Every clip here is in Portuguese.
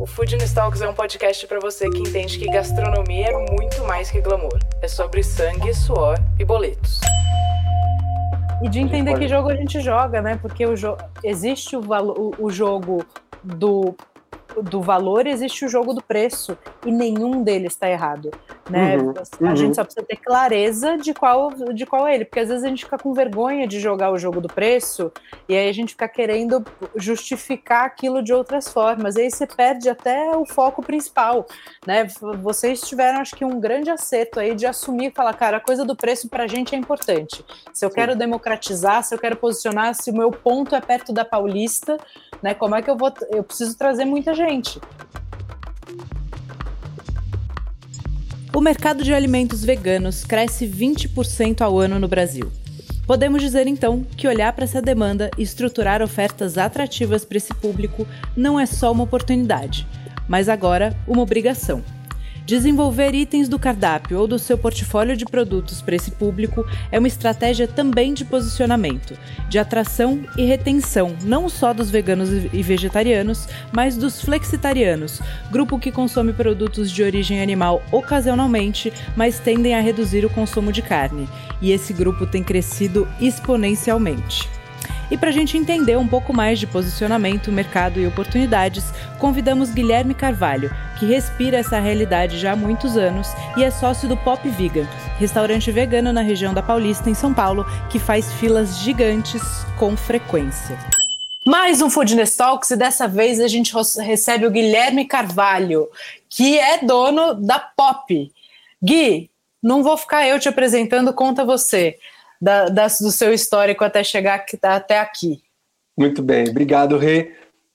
O Food Talks é um podcast para você que entende que gastronomia é muito mais que glamour. É sobre sangue, suor e boletos. E de entender que jogo a gente joga, né? Porque o jo existe o, o, o jogo do do valor existe o jogo do preço e nenhum deles está errado, né? Uhum, a uhum. gente só precisa ter clareza de qual de qual é ele, porque às vezes a gente fica com vergonha de jogar o jogo do preço e aí a gente fica querendo justificar aquilo de outras formas, e aí você perde até o foco principal, né? Vocês tiveram acho que um grande acerto aí de assumir e falar, cara, a coisa do preço para a gente é importante. Se eu Sim. quero democratizar, se eu quero posicionar, se o meu ponto é perto da Paulista, né? Como é que eu vou eu preciso trazer muita gente. O mercado de alimentos veganos cresce 20% ao ano no Brasil. Podemos dizer então que olhar para essa demanda e estruturar ofertas atrativas para esse público não é só uma oportunidade, mas agora uma obrigação. Desenvolver itens do cardápio ou do seu portfólio de produtos para esse público é uma estratégia também de posicionamento, de atração e retenção, não só dos veganos e vegetarianos, mas dos flexitarianos, grupo que consome produtos de origem animal ocasionalmente, mas tendem a reduzir o consumo de carne. E esse grupo tem crescido exponencialmente. E para a gente entender um pouco mais de posicionamento, mercado e oportunidades, convidamos Guilherme Carvalho, que respira essa realidade já há muitos anos e é sócio do Pop Vegan, restaurante vegano na região da Paulista, em São Paulo, que faz filas gigantes com frequência. Mais um Foodness Talks e dessa vez a gente recebe o Guilherme Carvalho, que é dono da Pop. Gui, não vou ficar eu te apresentando, conta você da, da, do seu histórico até chegar até aqui. Muito bem, obrigado, Rê.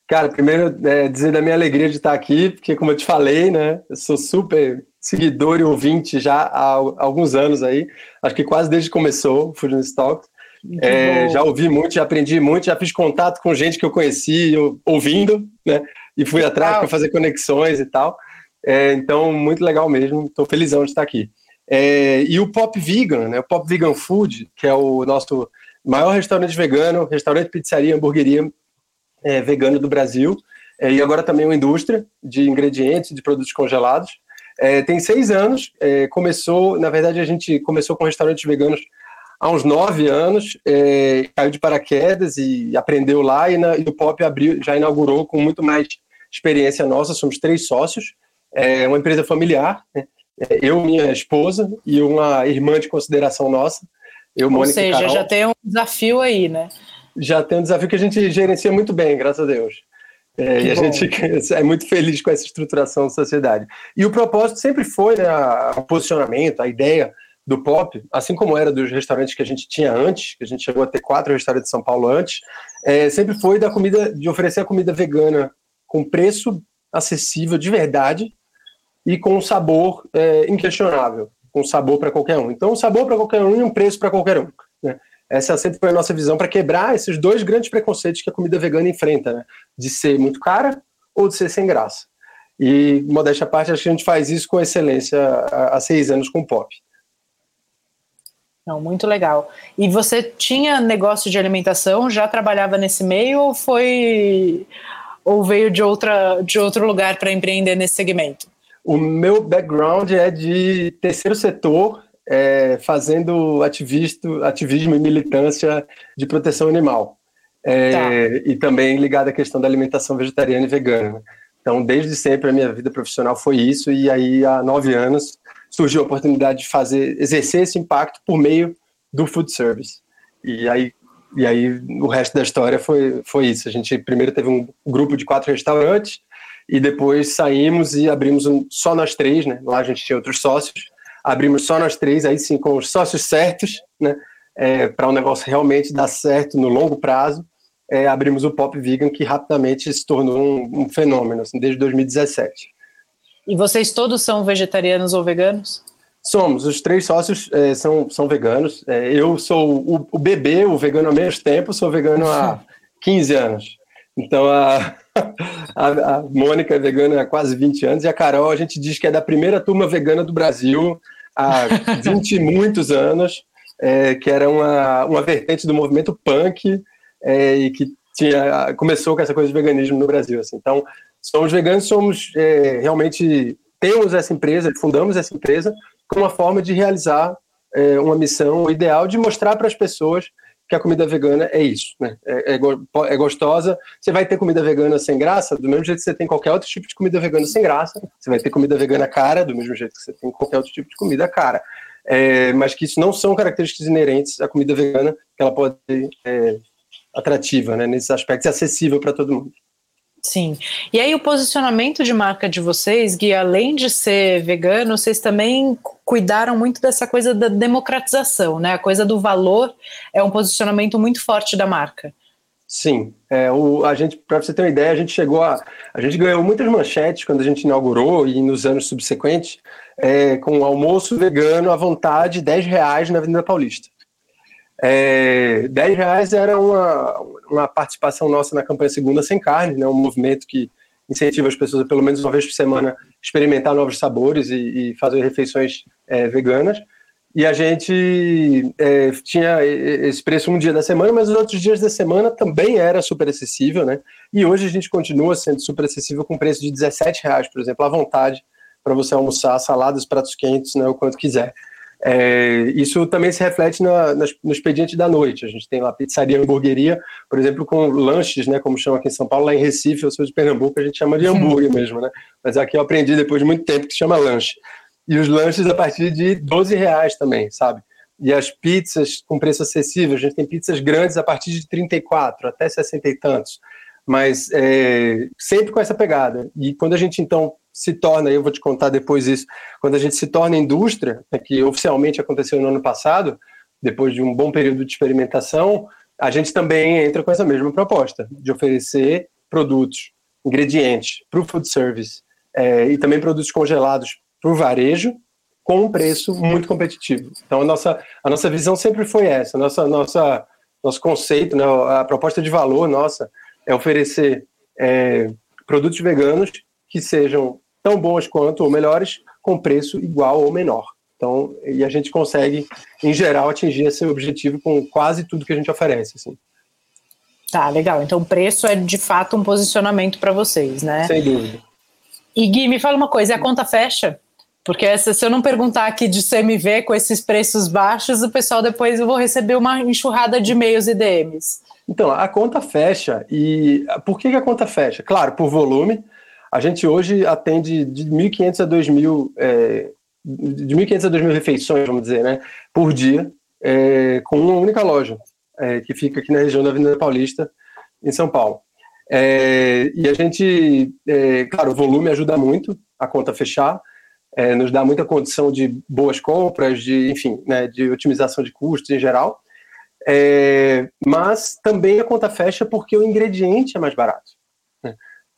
Cara, primeiro é, dizer da minha alegria de estar aqui, porque como eu te falei, né, eu sou super seguidor e ouvinte já há alguns anos aí, acho que quase desde que começou o Food Talk. É, já ouvi muito, já aprendi muito, já fiz contato com gente que eu conheci eu, ouvindo, né? E fui atrás para fazer conexões e tal. É, então, muito legal mesmo. Estou felizão de estar aqui. É, e o Pop Vegan, né, o Pop Vegan Food, que é o nosso maior restaurante vegano, restaurante, pizzaria, hamburgueria é, vegano do Brasil, é, e agora também uma indústria de ingredientes, de produtos congelados. É, tem seis anos, é, começou, na verdade a gente começou com restaurantes veganos há uns nove anos, é, caiu de paraquedas e aprendeu lá, e, na, e o Pop abriu, já inaugurou com muito mais experiência nossa, somos três sócios, é uma empresa familiar, né? É, eu, minha esposa e uma irmã de consideração nossa. Eu, Ou Mônica seja, Carol, já tem um desafio aí, né? Já tem um desafio que a gente gerencia muito bem, graças a Deus. É, e a bom. gente é muito feliz com essa estruturação da sociedade. E o propósito sempre foi né, o posicionamento, a ideia do pop, assim como era dos restaurantes que a gente tinha antes, que a gente chegou a ter quatro restaurantes de São Paulo antes, é, sempre foi da comida, de oferecer a comida vegana com preço acessível de verdade e com um sabor é, inquestionável, com sabor para qualquer um. Então, um sabor para qualquer um e um preço para qualquer um. Né? Essa sempre foi a nossa visão para quebrar esses dois grandes preconceitos que a comida vegana enfrenta, né? de ser muito cara ou de ser sem graça. E, modéstia à parte, acho que a gente faz isso com excelência há, há seis anos com o Pop. Não, muito legal. E você tinha negócio de alimentação, já trabalhava nesse meio ou foi ou veio de outra de outro lugar para empreender nesse segmento? O meu background é de terceiro setor, é, fazendo ativisto, ativismo e militância de proteção animal. É, tá. E também ligado à questão da alimentação vegetariana e vegana. Então, desde sempre, a minha vida profissional foi isso, e aí, há nove anos, surgiu a oportunidade de fazer, exercer esse impacto por meio do food service. E aí, e aí o resto da história foi, foi isso. A gente primeiro teve um grupo de quatro restaurantes, e depois saímos e abrimos um, só nós três, né? Lá a gente tinha outros sócios, abrimos só nós três, aí sim com os sócios certos, né? É, para o um negócio realmente dar certo no longo prazo, é, abrimos o Pop Vegan, que rapidamente se tornou um, um fenômeno, assim, desde 2017. E vocês todos são vegetarianos ou veganos? Somos, os três sócios é, são, são veganos. É, eu sou o, o, bebê, o vegano há menos tempo, sou vegano há 15 anos. Então a, a, a, Mônica é vegana há quase 20 anos e a Carol a gente diz que é da primeira turma vegana do Brasil há 20 e muitos anos, é, que era uma, uma vertente do movimento punk é, e que tinha, começou com essa coisa de veganismo no Brasil. Assim. Então, somos veganos, somos é, realmente temos essa empresa, fundamos essa empresa como uma forma de realizar é, uma missão ideal de mostrar para as pessoas que a comida vegana é isso, né? É, é, é, gostosa. Você vai ter comida vegana sem graça, do mesmo jeito que você tem qualquer outro tipo de comida vegana sem graça. Você vai ter comida vegana cara, do mesmo jeito que você tem qualquer outro tipo de comida cara. É, mas que isso não são características inerentes à comida vegana, que ela pode ser é, atrativa, né? Nesses aspectos, e acessível para todo mundo. Sim. E aí o posicionamento de marca de vocês, Gui, além de ser vegano, vocês também cuidaram muito dessa coisa da democratização, né? A coisa do valor é um posicionamento muito forte da marca. Sim, é, o, a gente, para você ter uma ideia, a gente chegou a, a gente ganhou muitas manchetes quando a gente inaugurou e nos anos subsequentes, é, com almoço vegano à vontade, 10 reais na Avenida Paulista. É, 10 reais era uma, uma participação nossa na campanha Segunda Sem Carne, né, um movimento que incentiva as pessoas a pelo menos uma vez por semana experimentar novos sabores e, e fazer refeições é, veganas. E a gente é, tinha esse preço um dia da semana, mas os outros dias da semana também era super acessível, né? E hoje a gente continua sendo super acessível com preço de 17 reais, por exemplo, à vontade, para você almoçar saladas, pratos quentes, né, o quanto quiser. É, isso também se reflete na, no expediente da noite. A gente tem lá pizzaria, hamburgueria, por exemplo, com lanches, né, como chama aqui em São Paulo, lá em Recife, eu sou de Pernambuco, a gente chama de hambúrguer mesmo, né? Mas aqui eu aprendi depois de muito tempo que chama lanche. E os lanches a partir de 12 reais também, sabe? E as pizzas com preço acessível, a gente tem pizzas grandes a partir de 34 até 60 e tantos, mas é, sempre com essa pegada. E quando a gente então se torna, eu vou te contar depois isso, quando a gente se torna indústria, né, que oficialmente aconteceu no ano passado, depois de um bom período de experimentação, a gente também entra com essa mesma proposta, de oferecer produtos, ingredientes para o food service é, e também produtos congelados para o varejo com um preço muito competitivo. Então, a nossa, a nossa visão sempre foi essa, nossa, nossa, nosso conceito, né, a proposta de valor nossa é oferecer é, produtos veganos que sejam tão boas quanto ou melhores, com preço igual ou menor. Então, e a gente consegue, em geral, atingir esse objetivo com quase tudo que a gente oferece. Assim. Tá, legal. Então, o preço é de fato um posicionamento para vocês, né? Sem dúvida. E Gui, me fala uma coisa: a conta fecha? Porque essa, se eu não perguntar aqui de CMV com esses preços baixos, o pessoal depois eu vou receber uma enxurrada de e-mails e DMs. Então, a conta fecha. E por que, que a conta fecha? Claro, por volume. A gente hoje atende de 1.500 a 2.000, é, de 1.500 a 2.000 refeições, vamos dizer, né, por dia, é, com uma única loja, é, que fica aqui na região da Avenida Paulista, em São Paulo. É, e a gente, é, claro, o volume ajuda muito a conta fechar, é, nos dá muita condição de boas compras, de, enfim, né, de otimização de custos em geral, mas também a conta fecha porque o ingrediente é mais barato.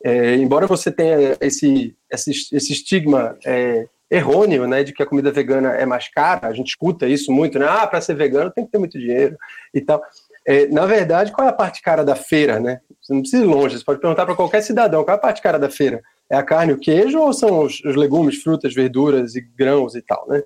É, embora você tenha esse, esse, esse estigma é, errôneo, né, de que a comida vegana é mais cara, a gente escuta isso muito, né, ah, para ser vegano tem que ter muito dinheiro e tal. É, na verdade, qual é a parte cara da feira, né? Você não precisa ir longe, você pode perguntar para qualquer cidadão, qual é a parte cara da feira? É a carne e o queijo ou são os, os legumes, frutas, verduras e grãos e tal, né?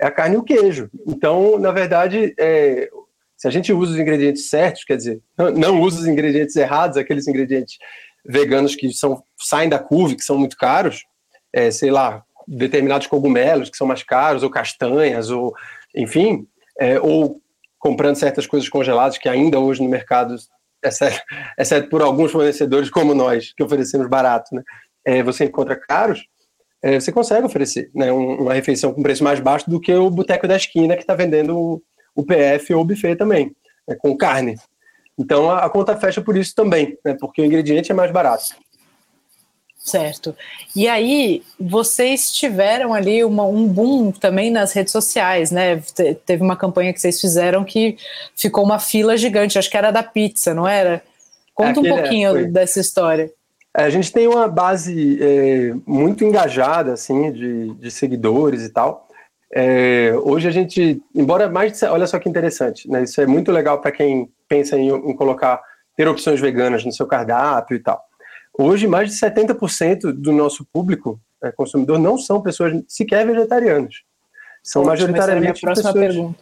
É a carne e o queijo. Então, na verdade, é, se a gente usa os ingredientes certos, quer dizer, não, não usa os ingredientes errados, aqueles ingredientes veganos que são, saem da curva, que são muito caros, é, sei lá, determinados cogumelos que são mais caros, ou castanhas, ou enfim, é, ou comprando certas coisas congeladas que ainda hoje no mercado, exceto, exceto por alguns fornecedores como nós, que oferecemos barato, né, é, você encontra caros, é, você consegue oferecer né, uma refeição com preço mais baixo do que o boteco da esquina que está vendendo o, o PF ou o buffet também, né, com carne. Então a, a conta fecha por isso também, né? Porque o ingrediente é mais barato. Certo. E aí, vocês tiveram ali uma, um boom também nas redes sociais, né? Te, teve uma campanha que vocês fizeram que ficou uma fila gigante, acho que era da pizza, não era? Conta um pouquinho é, dessa história. É, a gente tem uma base é, muito engajada, assim, de, de seguidores e tal. É, hoje a gente, embora mais, olha só que interessante, né? Isso é muito legal para quem pensa em, em, colocar, ter opções veganas no seu cardápio e tal. Hoje, mais de 70% do nosso público é, consumidor não são pessoas sequer vegetarianas. São Ótimo, majoritariamente próxima pessoas. Pergunta.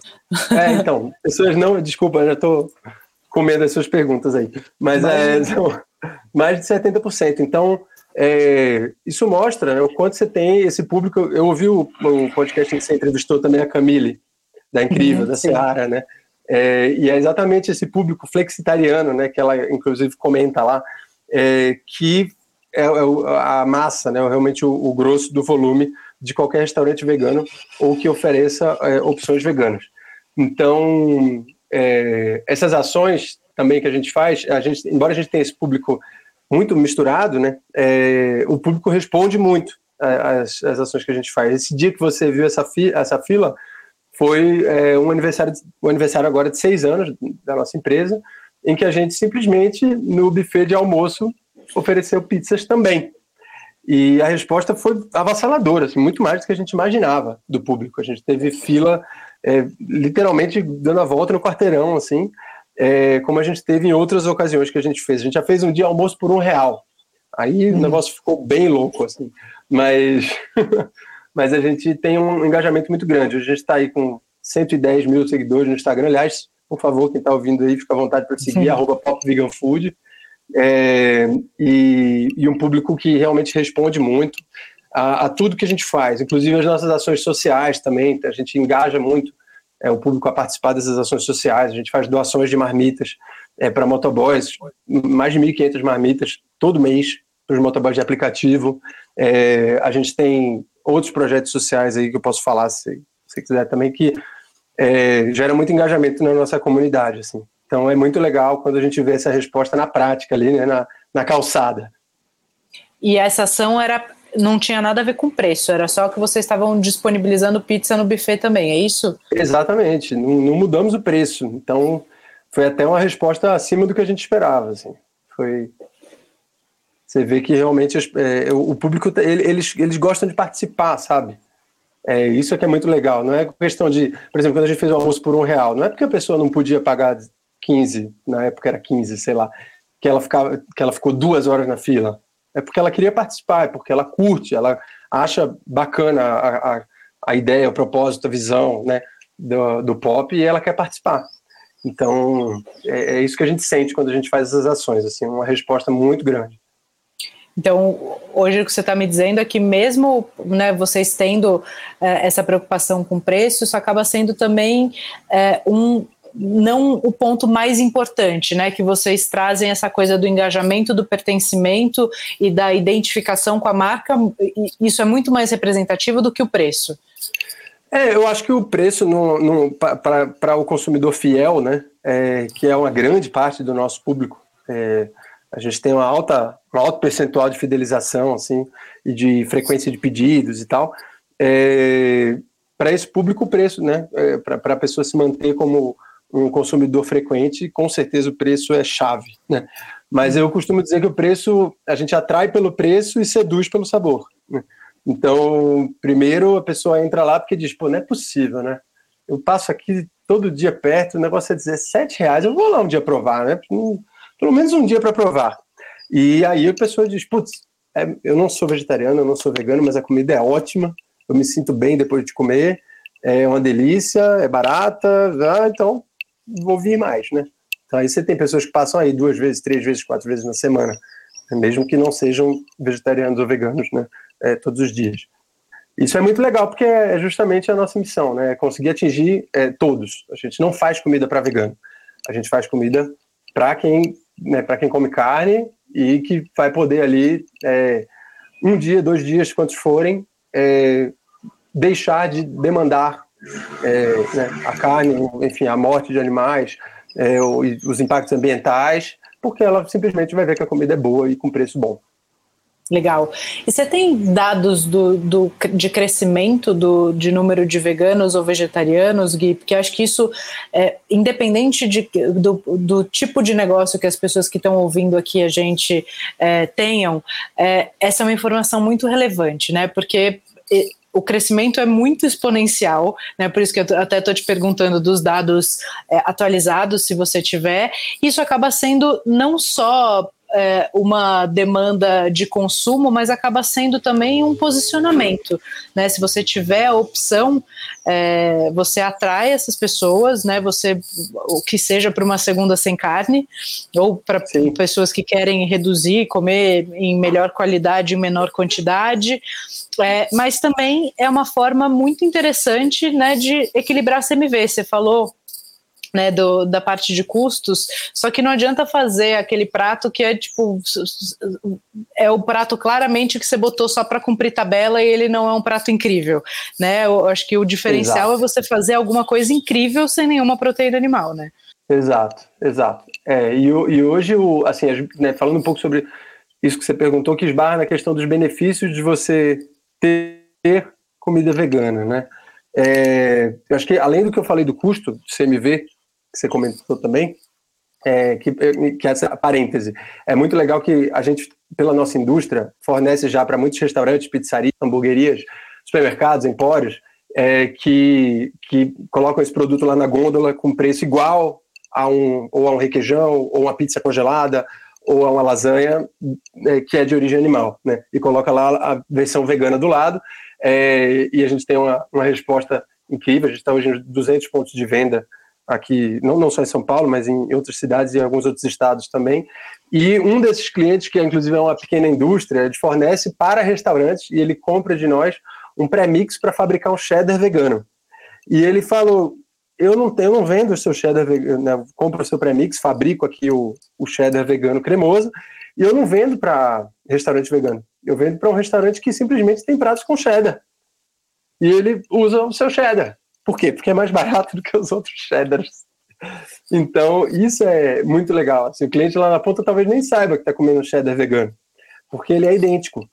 É, então, pessoas não. Desculpa, já estou comendo as suas perguntas aí. Mas é, são mais de 70%. Então, é, isso mostra né, o quanto você tem esse público. Eu ouvi o, o podcast em que você entrevistou também a Camille, da Incrível, uhum, da Seara, né? É, e é exatamente esse público flexitariano, né, que ela inclusive comenta lá, é, que é, é a massa, né, realmente o, o, grosso do volume de qualquer restaurante vegano ou que ofereça é, opções veganas. Então, é, essas ações também que a gente faz, a gente, embora a gente tenha esse público muito misturado, né? O público responde muito às, às, ações que a gente faz. Esse dia que você viu essa, fi, essa fila foi é, um aniversário, um aniversário agora de seis anos da nossa empresa, em que a gente simplesmente no buffet de almoço ofereceu pizzas também. E a resposta foi avassaladora, assim, muito mais do que a gente imaginava do público. A gente teve fila é, literalmente dando a volta no quarteirão, assim é, como a gente teve em outras ocasiões que a gente fez. A gente já fez um dia almoço por um real. Aí uhum. o negócio ficou bem louco, assim. Mas, mas a gente tem um engajamento muito grande. A gente está aí com 110 mil seguidores no Instagram. Aliás, por favor, quem está ouvindo aí, fica à vontade para seguir, arroba popveganfood. É, e, e, um público que realmente responde muito a, a, tudo que a gente faz, inclusive as nossas ações sociais também, a gente engaja muito é, o público a participar dessas ações sociais. A gente faz doações de marmitas é, para motoboys, mais de 1.500 marmitas todo mês para os motoboys de aplicativo. É, a gente tem outros projetos sociais aí que eu posso falar, se você quiser também, que é, gera muito engajamento na nossa comunidade. Assim. Então é muito legal quando a gente vê essa resposta na prática ali, né, na, na calçada. E essa ação era não tinha nada a ver com preço, era só que vocês estavam disponibilizando pizza no buffet também, é isso? Exatamente, não, não, mudamos o preço, então foi até uma resposta acima do que a gente esperava, assim. Foi você vê que realmente é, o público eles, eles gostam de participar, sabe? É isso é que é muito legal. Não é questão de, por exemplo, quando a gente fez o almoço por um real, não é porque a pessoa não podia pagar 15, na época era 15, sei lá, que ela ficava, que ela ficou duas horas na fila é porque ela queria participar, é porque ela curte, ela acha bacana a, a, a ideia, o propósito, a visão né, do, do pop e ela quer participar. Então, é, é, isso que a gente sente quando a gente faz essas ações, assim, uma resposta muito grande. Então, hoje o que você está me dizendo é que mesmo né, vocês tendo é, essa preocupação com preço, isso acaba sendo também é, um, não o ponto mais importante, né? Que vocês trazem essa coisa do engajamento, do pertencimento e da identificação com a marca. Isso é muito mais representativo do que o preço. É, eu acho que o preço para o consumidor fiel, né? É, que é uma grande parte do nosso público. É, a gente tem uma alta, um alto percentual de fidelização, assim, e de frequência de pedidos e tal. É, para esse público, o preço, né? É, para a pessoa se manter como um consumidor frequente, com certeza o preço é chave, né? Mas eu costumo dizer que o preço, a gente atrai pelo preço e seduz pelo sabor. Né? Então, primeiro a pessoa entra lá porque diz, pô, não é possível, né? Eu passo aqui todo dia perto, o negócio é 17 reais, eu vou lá um dia provar, né? Pelo menos um dia para provar. E aí a pessoa diz, putz, é, eu não sou vegetariano, eu não sou vegano, mas a comida é ótima, eu me sinto bem depois de comer, é uma delícia, é barata, ah, então vou vir mais, né? Então aí você tem pessoas que passam aí duas vezes, três vezes, quatro vezes na semana, mesmo que não sejam vegetarianos ou veganos, né? É, todos os dias. Isso é muito legal porque é justamente a nossa missão, né? É conseguir atingir é, todos. A gente não faz comida para vegano, a gente faz comida para quem, né, para quem come carne e que vai poder ali é, um dia, dois dias, quantos forem, é, deixar de demandar é, né, a carne, enfim, a morte de animais, é, os impactos ambientais, porque ela simplesmente vai ver que a comida é boa e com preço bom. Legal. E você tem dados do, do, de crescimento do, de número de veganos ou vegetarianos, Gui? Porque acho que isso, é, independente de, do, do, tipo de negócio que as pessoas que estão ouvindo aqui a gente é, tenham, é, essa é uma informação muito relevante, né? Porque o crescimento é muito exponencial, né? Por isso que eu até estou te perguntando dos dados é, atualizados, se você tiver. Isso acaba sendo não só é, uma demanda de consumo, mas acaba sendo também um posicionamento. Né? Se você tiver a opção, é, você atrai essas pessoas, né? Você, o que seja para uma segunda sem carne, ou para pessoas que querem reduzir, comer em melhor qualidade, em menor quantidade. É, mas também é uma forma muito interessante né, de equilibrar CMV. Você falou né, do, da parte de custos, só que não adianta fazer aquele prato que é tipo é o prato claramente que você botou só para cumprir tabela e ele não é um prato incrível, né? Eu acho que o diferencial exato. é você fazer alguma coisa incrível sem nenhuma proteína animal, né? Exato, exato. É, e, e hoje, o, assim, né, falando um pouco sobre isso que você perguntou, que esbarra na questão dos benefícios de você ter comida vegana, né? É, eu acho que além do que eu falei do custo do CMV, que você comentou também, é, que, que essa parêntese. É muito legal que a gente, pela nossa indústria, fornece já para muitos restaurantes, pizzarias, hamburguerias, supermercados, empórios, é, que, que colocam esse produto lá na gôndola com preço igual a um, ou a um requeijão, ou uma pizza congelada, ou a uma lasanha é, que é de origem animal, né? E coloca lá a versão vegana do lado, é, e a gente tem uma, uma resposta incrível, a gente está hoje em 200 pontos de venda aqui, não, não só em São Paulo, mas em outras cidades e em alguns outros estados também. E um desses clientes, que inclusive é uma pequena indústria, ele fornece para restaurantes e ele compra de nós um pré-mix para fabricar um cheddar vegano. E ele falou: Eu não tenho, eu não vendo o seu cheddar vegano, né? compro o seu pré-mix, fabrico aqui o, o cheddar vegano cremoso, e eu não vendo para restaurante vegano. Eu vendo para um restaurante que simplesmente tem pratos com cheddar. E ele usa o seu cheddar. Por quê? Porque é mais barato do que os outros cheddars. Então, isso é muito legal. Assim, o cliente lá na ponta talvez nem saiba que está comendo cheddar vegano, porque ele é idêntico.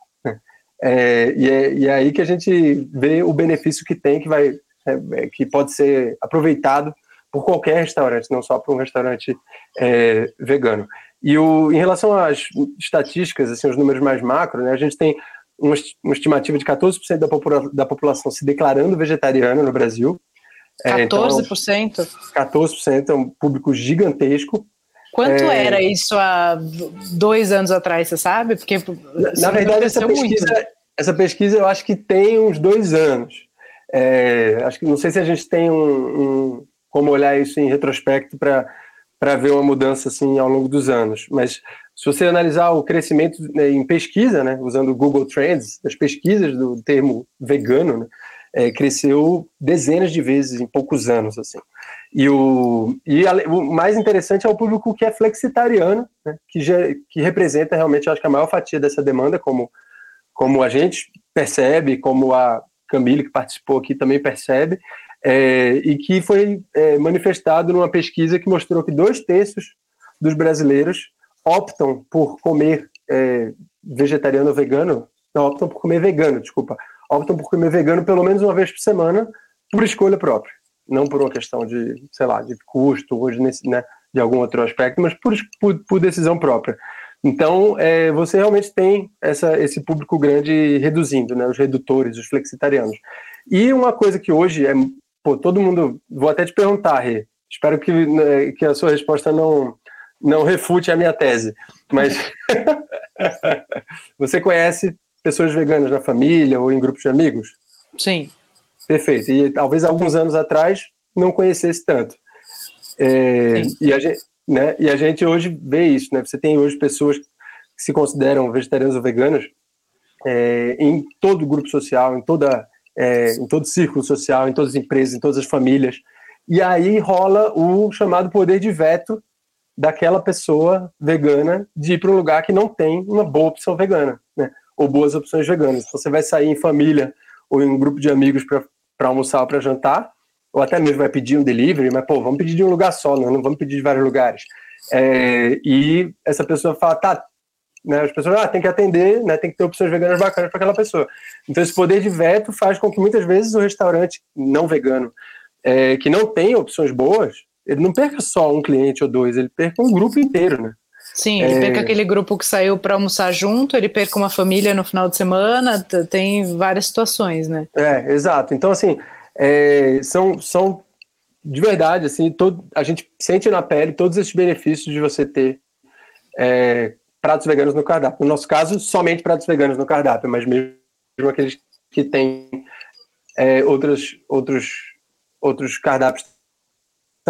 É, e, é, e, é, aí que a gente vê o benefício que tem, que, vai, é, é, que pode ser aproveitado por qualquer restaurante, não só por um restaurante é, vegano. E o, em relação às estatísticas, assim, os números mais macro, né, a gente tem uma, uma estimativa de 14% da, popula da população se declarando vegetariana no Brasil. 14%? É, então, 14% é um público gigantesco. Quanto é, era isso há dois anos atrás, você sabe? Porque na, na verdade essa pesquisa, essa pesquisa eu acho que tem uns dois anos. É, acho que não sei se a gente tem um, um como olhar isso em retrospecto para para ver uma mudança assim ao longo dos anos. Mas se você analisar o crescimento né, em pesquisa, né, usando o Google Trends, as pesquisas do termo vegano, né, é, cresceu dezenas de vezes em poucos anos, assim. E o, e a, o mais interessante é o público que é flexitariano, né, que, já, que representa realmente, acho que a maior fatia dessa demanda, como, como a gente percebe, como a Camille, que participou aqui, também percebe, é, e que foi é, manifestado numa pesquisa que mostrou que dois terços dos brasileiros optam por comer é, vegetariano ou vegano, não, optam por comer vegano, desculpa, optam por comer vegano pelo menos uma vez por semana por escolha própria, não por uma questão de, sei lá, de custo ou de, né, de algum outro aspecto, mas por, por, por decisão própria. Então, é, você realmente tem essa, esse público grande reduzindo, né, os redutores, os flexitarianos. E uma coisa que hoje é pô, todo mundo. Vou até te perguntar, Rê. Espero que, né, que a sua resposta não, não refute a minha tese. Mas você conhece pessoas veganas na família ou em grupos de amigos? Sim. Perfeito. E talvez alguns anos atrás não conhecesse tanto. É, e, a gente, né, e a gente hoje vê isso, né? Você tem hoje pessoas que se consideram vegetarianos ou veganos é, em todo grupo social, em toda é, em todo círculo social, em todas as empresas, em todas as famílias. E aí rola o chamado poder de veto daquela pessoa vegana de ir para um lugar que não tem uma boa opção vegana, né? ou boas opções veganas. Então, você vai sair em família ou em um grupo de amigos para almoçar ou para jantar, ou até mesmo vai pedir um delivery, mas, pô, vamos pedir de um lugar só, né? não vamos pedir de vários lugares. É, e essa pessoa fala, tá, né? As pessoas ah, tem que atender, né? tem que ter opções veganas bacanas para aquela pessoa. Então, esse poder de veto faz com que muitas vezes o restaurante não vegano, é, que não tem opções boas, ele não perca só um cliente ou dois, ele perca um grupo inteiro, né? Sim, ele é... perca aquele grupo que saiu para almoçar junto, ele perca uma família no final de semana, tem várias situações, né? É, exato. Então, assim, é, são, são de verdade, assim, todo, a gente sente na pele todos esses benefícios de você ter é, pratos veganos no cardápio. No nosso caso, somente pratos veganos no cardápio, mas mesmo aqueles que têm é, outros, outros, outros cardápios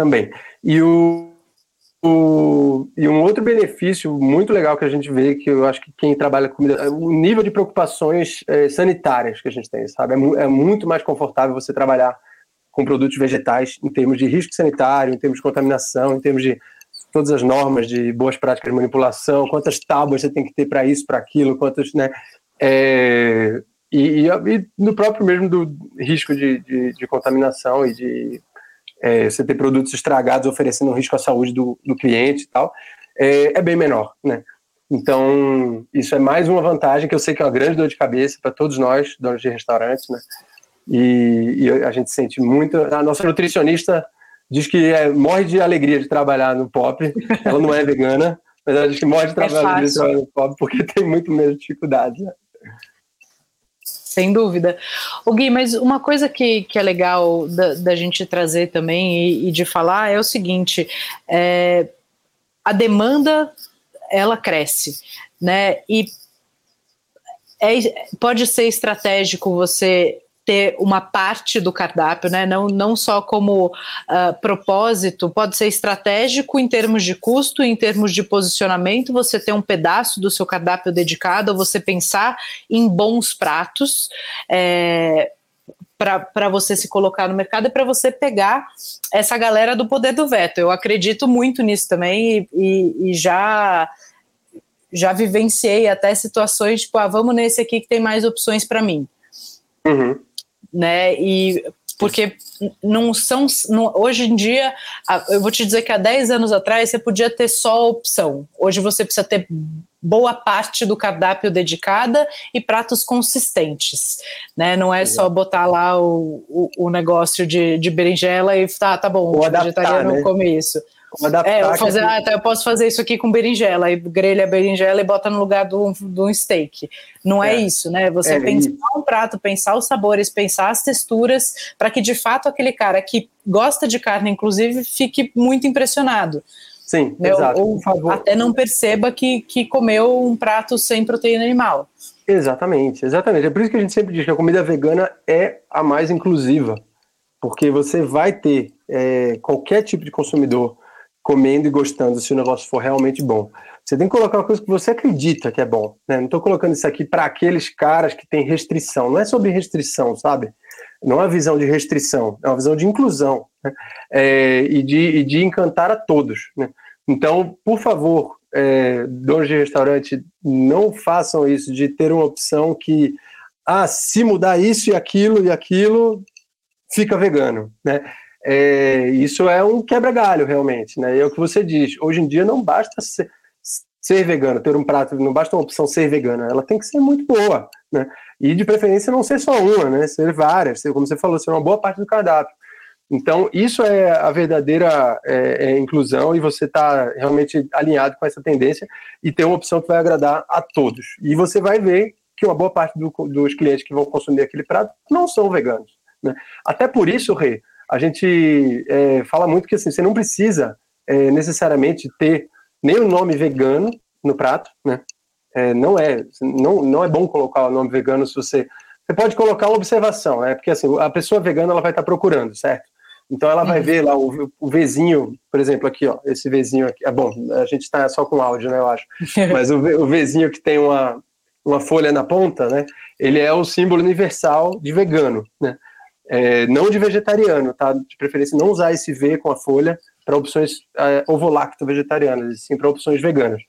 também. E, o, o, e um outro benefício muito legal que a gente vê, que eu acho que quem trabalha com comida, é o nível de preocupações é, sanitárias que a gente tem, sabe? É, é muito mais confortável você trabalhar com produtos vegetais em termos de risco sanitário, em termos de contaminação, em termos de todas as normas de boas práticas de manipulação, quantas tábuas você tem que ter para isso, para aquilo, quantas, né? É, e, e, e, no próprio mesmo do risco de, de, de contaminação e de é, você ter produtos estragados oferecendo um risco à saúde do, do cliente e tal, é, é, bem menor, né? Então, isso é mais uma vantagem que eu sei que é uma grande dor de cabeça para todos nós, donos de restaurantes, né? E, e, a gente sente muito. A nossa nutricionista diz que é, morre de alegria de trabalhar no pop. Ela não é vegana, mas ela diz que morre de, é trabalhar, de trabalhar no pop porque tem muito menos dificuldade. Né? Sem dúvida. O Gui, mas uma coisa que, que é legal da, da gente trazer também e, e, de falar é o seguinte: é, a demanda ela cresce, né? E é, pode ser estratégico você ter uma parte do cardápio, né? Não, não só como uh, propósito, pode ser estratégico em termos de custo, em termos de posicionamento, você ter um pedaço do seu cardápio dedicado, você pensar em bons pratos. É, para você se colocar no mercado e para você pegar essa galera do poder do veto. Eu acredito muito nisso também e, e, e já já vivenciei até situações tipo, ah, vamos nesse aqui que tem mais opções para mim. Uhum né? E porque não são. Não, hoje em dia, eu vou te dizer que há 10 anos atrás você podia ter só a opção. Hoje você precisa ter boa parte do cardápio dedicada e pratos consistentes, né? Não é só botar lá o, o, o negócio de, de berinjela e tá, tá bom, o vegetariano né? come isso. É, eu, fazer, ah, então eu posso fazer isso aqui com berinjela, e grelha a berinjela e bota no lugar do, do steak. Não é, é isso, né? Você é pensar isso. um prato, pensar os sabores, pensar as texturas, para que de fato aquele cara que gosta de carne, inclusive, fique muito impressionado. Sim, né? exato. Ou, ou até não perceba que, que comeu um prato sem proteína animal. Exatamente, exatamente. É por isso que a gente sempre diz que a comida vegana é a mais inclusiva, porque você vai ter é, qualquer tipo de consumidor comendo e gostando se o negócio for realmente bom. Você tem que colocar uma coisa que você acredita que é bom. Né? Não estou colocando isso aqui para aqueles caras que têm restrição. Não é sobre restrição, sabe? Não é uma visão de restrição, é uma visão de inclusão né? é, e, de, e de encantar a todos. Né? Então, por favor, é, donos de restaurante, não façam isso de ter uma opção que, ah, se mudar isso e aquilo e aquilo, fica vegano. Né? É, isso é um quebra-galho, realmente, né? É o que você diz. Hoje em dia não basta ser, ser vegano, ter um prato, não basta uma opção ser vegana, ela tem que ser muito boa, né? E de preferência não ser só uma, né? Ser várias, ser, como você falou, ser uma boa parte do cardápio. Então, isso é a verdadeira é, é, inclusão e você está realmente alinhado com essa tendência e ter uma opção que vai agradar a todos. E você vai ver que uma boa parte do, dos clientes que vão consumir aquele prato não são veganos. Né? Até por isso, Rei, a gente é, fala muito que assim, você não precisa é, necessariamente ter nem o nome vegano no prato, né? É, não é não, não é bom colocar o nome vegano se você você pode colocar uma observação, né? Porque assim a pessoa vegana ela vai estar procurando, certo? Então ela vai ver lá o, o Vzinho, por exemplo, aqui, ó, esse Vzinho aqui. É bom, a gente está só com áudio, né? Eu acho. Mas o, o Vzinho que tem uma uma folha na ponta, né? Ele é o símbolo universal de vegano, né? É, não de vegetariano, tá? De preferência não usar esse V com a folha para opções é, ovolacto vegetarianas, sim para opções veganas.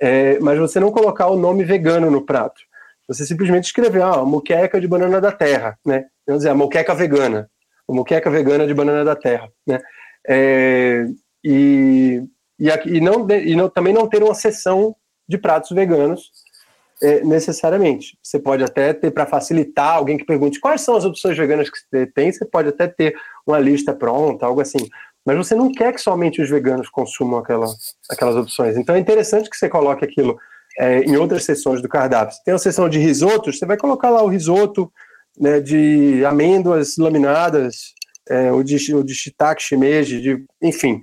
É, mas você não colocar o nome vegano no prato. Você simplesmente escrever, ah, moqueca de banana da terra, né? Vamos dizer, a moqueca vegana, a moqueca vegana de banana da terra, né? É, e, e, aqui, e, não, e não, também não ter uma seção de pratos veganos, é, necessariamente. Você pode até ter, para facilitar, alguém que pergunte quais são as opções veganas que você tem, você pode até ter uma lista pronta, algo assim. mas você não quer que somente os veganos consumam aquela, aquelas opções. Então é interessante que você coloque aquilo é, em outras sessões do cardápio. tem uma sessão de risotos, você vai colocar lá o risoto né, de amêndoas laminadas, é, de, de shiitake, shimeji, de, enfim,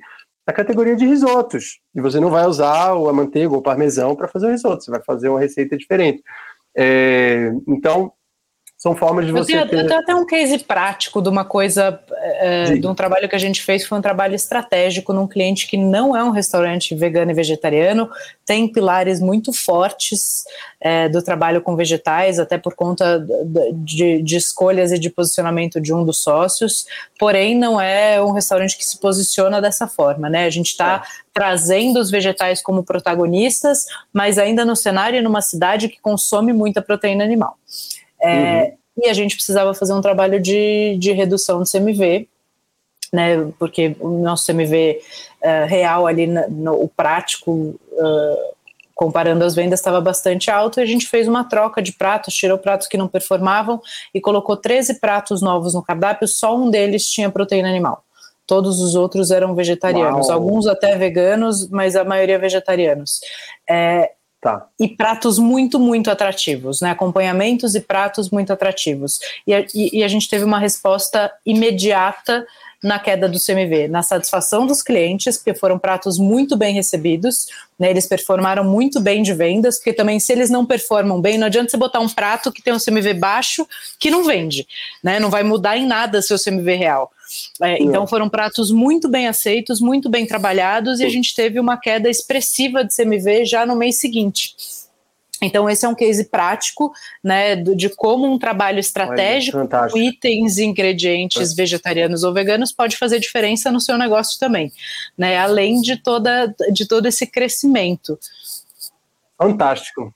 a categoria de risotos. E você não vai usar a manteiga ou o parmesão para fazer o risoto, você vai fazer uma receita diferente. É, então, são formas de você. Eu tenho, ter... eu tenho até um case prático de uma coisa, é, de um trabalho que a gente fez, foi um trabalho estratégico num cliente que não é um restaurante vegano e vegetariano, tem pilares muito fortes é, do trabalho com vegetais, até por conta de, de, escolhas e de posicionamento de um dos sócios, porém não é um restaurante que se posiciona dessa forma, né? A gente está é. trazendo os vegetais como protagonistas, mas ainda no cenário numa cidade que consome muita proteína animal. É, uhum. E a gente precisava fazer um trabalho de, de redução do CMV, né, porque o nosso CMV uh, é, real ali, no, no o prático, uh, comparando as vendas, estava bastante alto e a gente fez uma troca de pratos, tirou pratos que não performavam e colocou 13 pratos novos no cardápio, só um deles tinha proteína animal. Todos os outros eram vegetarianos, Uau. alguns até veganos, mas a maioria vegetarianos. É, Tá. E pratos muito, muito atrativos, né? Acompanhamentos e pratos muito atrativos. E a, e, e a gente teve uma resposta imediata na queda do CMV, na satisfação dos clientes, porque foram pratos muito bem recebidos, né, eles performaram muito bem de vendas, porque também se eles não performam bem, não adianta você botar um prato que tem um CMV baixo que não vende, né, não vai mudar em nada seu CMV real. É, então foram pratos muito bem aceitos, muito bem trabalhados e a gente teve uma queda expressiva de CMV já no mês seguinte. Então, esse é um case prático, né, de como um trabalho estratégico Olha, com itens e ingredientes vegetarianos ou veganos pode fazer diferença no seu negócio também, né, além de, toda, de todo esse crescimento. Fantástico.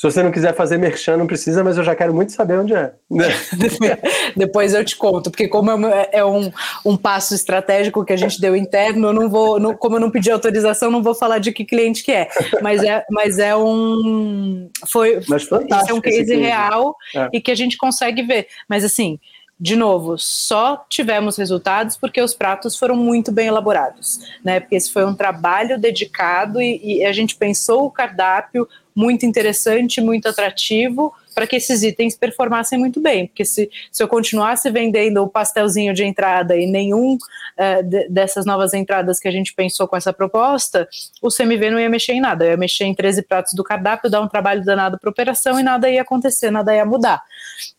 Se você não quiser fazer merchan, não precisa, mas eu já quero muito saber onde é. Depois eu te conto, porque como é, é um, um passo estratégico que a gente deu interno, eu não vou, não, como eu não pedi autorização, não vou falar de que cliente que é. Mas é, mas é um. Foi, mas é um case, case. real é. e que a gente consegue ver. Mas assim, de novo, só tivemos resultados porque os pratos foram muito bem elaborados, né? Porque esse foi um trabalho dedicado e, e a gente pensou o cardápio, muito interessante, muito atrativo, para que esses itens performassem muito bem. Porque se, se eu continuasse vendendo o pastelzinho de entrada e nenhum uh, de, dessas novas entradas que a gente pensou com essa proposta, o CMV não ia mexer em nada. Eu ia mexer em 13 pratos do cardápio, dar um trabalho danado para operação e nada ia acontecer, nada ia mudar.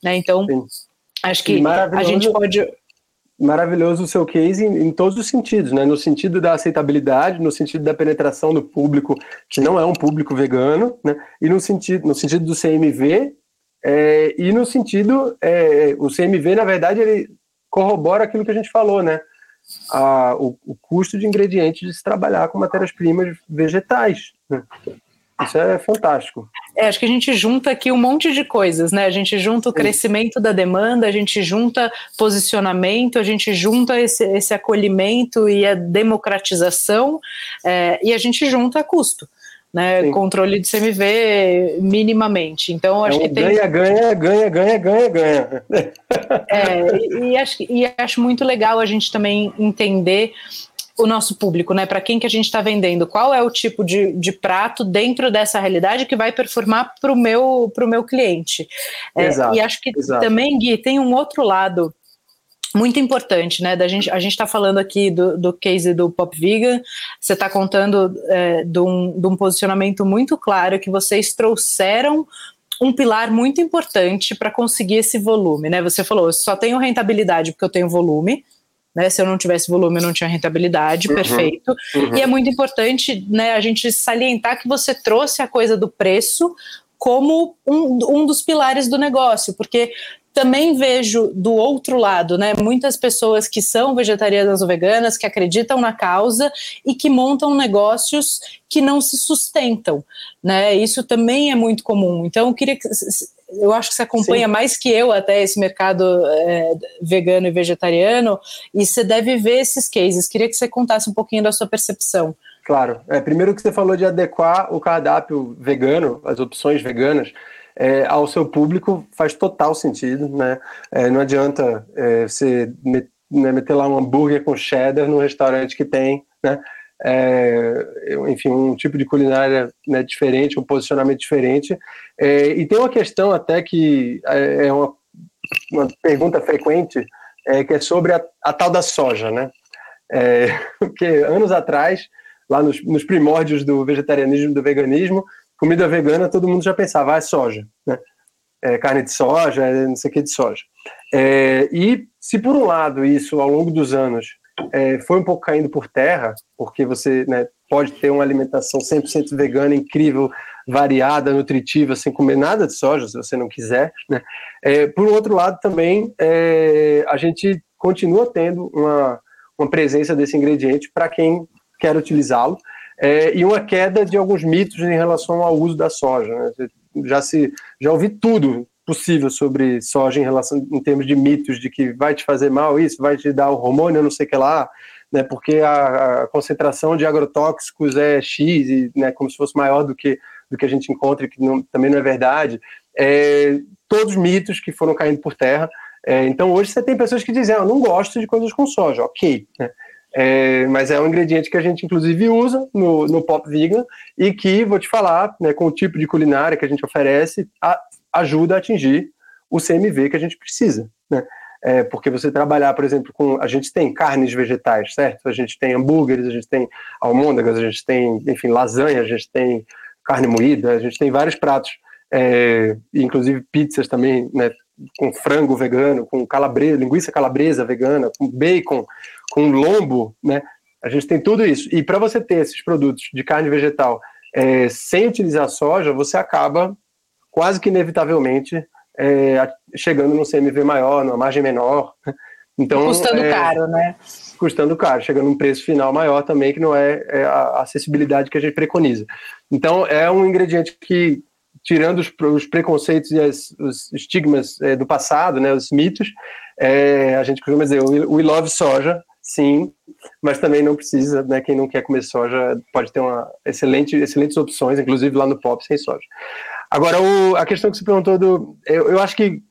Né? Então, Sim. acho que a gente pode maravilhoso o seu case em, em, todos os sentidos, né? No sentido da aceitabilidade, no sentido da penetração do público que não é um público vegano, né? E no sentido, no sentido do CMV é, e no sentido, é, o CMV na verdade ele corrobora aquilo que a gente falou, né? A, o, o custo de ingredientes de se trabalhar com matérias-primas vegetais. Né? Isso é fantástico. É, acho que a gente junta aqui um monte de coisas, né? A gente junta o crescimento da demanda, a gente junta posicionamento, a gente junta esse, esse acolhimento e a democratização, é, e a gente junta custo. Né, Sim. controle de CMV minimamente. Então, acho é um que tem. Ganha, ganha, ganha, ganha, ganha, ganha. É, e, e, acho, e acho muito legal a gente também entender o nosso público, né? Para quem que a gente está vendendo? Qual é o tipo de, de prato dentro dessa realidade que vai performar para o meu, pro meu cliente? É, exato, e acho que exato. também, Gui, tem um outro lado muito importante, né? Da gente, a gente está falando aqui do, do case do Pop Vegan, você está contando é, de, um, de um posicionamento muito claro que vocês trouxeram um pilar muito importante para conseguir esse volume, né? Você falou, eu só tenho rentabilidade porque eu tenho volume, né? Se eu não tivesse volume, eu não tinha rentabilidade, uhum, perfeito. Uhum. E é muito importante né, a gente salientar que você trouxe a coisa do preço como um, um dos pilares do negócio, porque também vejo do outro lado, né, muitas pessoas que são vegetarianas ou veganas, que acreditam na causa e que montam negócios que não se sustentam, né? Isso também é muito comum. Então, eu queria que eu acho que você acompanha Sim. mais que eu até esse mercado é, vegano e vegetariano, e você deve ver esses cases. Queria que você contasse um pouquinho da sua percepção. Claro. É, primeiro que você falou de adequar o cardápio vegano, as opções veganas, é, ao seu público faz total sentido, né? É, não adianta é, você né, meter lá um hambúrguer com cheddar num restaurante que tem, né, é, enfim, um tipo de culinária né, diferente, um posicionamento diferente. É, e tem uma questão até que é, é uma, uma pergunta frequente, é, que é sobre a, a, tal da soja, né? É, porque anos atrás, lá nos, nos, primórdios do vegetarianismo, do veganismo, comida vegana, todo mundo já pensava, ah, é soja, né? É, carne de soja, é não sei o que de soja. É, e se por um lado isso, ao longo dos anos, é, foi um pouco caindo por terra, porque você né, pode ter uma alimentação 100% vegana, incrível, variada, nutritiva, sem comer nada de soja, se você não quiser. Né? É, por outro lado, também, é, a gente continua tendo uma, uma presença desse ingrediente para quem quer utilizá-lo, é, e uma queda de alguns mitos em relação ao uso da soja. Né? Já, se, já ouvi tudo possível sobre soja em relação em termos de mitos de que vai te fazer mal isso, vai te dar o hormônio, não sei o que lá, né, porque a, a concentração de agrotóxicos é X, e, né, como se fosse maior do que, do que a gente encontra, que não, também não é verdade. É, todos mitos que foram caindo por terra. É, então hoje você tem pessoas que dizem, ah, eu não gosto de coisas com soja, ok, né? É, mas é um ingrediente que a gente inclusive usa no, no pop vegan e que, vou te falar, né, com o tipo de culinária que a gente oferece, a, ajuda a atingir o CMV que a gente precisa, né? É, porque você trabalhar, por exemplo, com. A gente tem carnes vegetais, certo? A gente tem hambúrgueres, a gente tem almôndegas, a gente tem, enfim, lasanha, a gente tem carne moída, a gente tem vários pratos, é, inclusive pizzas também, né? Com frango vegano, com calabresa, linguiça calabresa vegana, com bacon, com lombo, né? A gente tem tudo isso. E para você ter esses produtos de carne vegetal é, sem utilizar soja, você acaba quase que inevitavelmente é, chegando num CMV maior, numa margem menor. Então, custando é, caro, né? Custando caro, chegando num preço final maior também, que não é, é a acessibilidade que a gente preconiza. Então, é um ingrediente que, tirando os, os preconceitos e as, os estigmas é, do passado, né, os mitos, é, a gente costuma dizer, we love soja, sim, mas também não precisa, né? Quem não quer comer soja pode ter uma excelente, excelentes opções, inclusive lá no pop sem soja. Agora, o, a questão que você perguntou do. Eu, eu acho que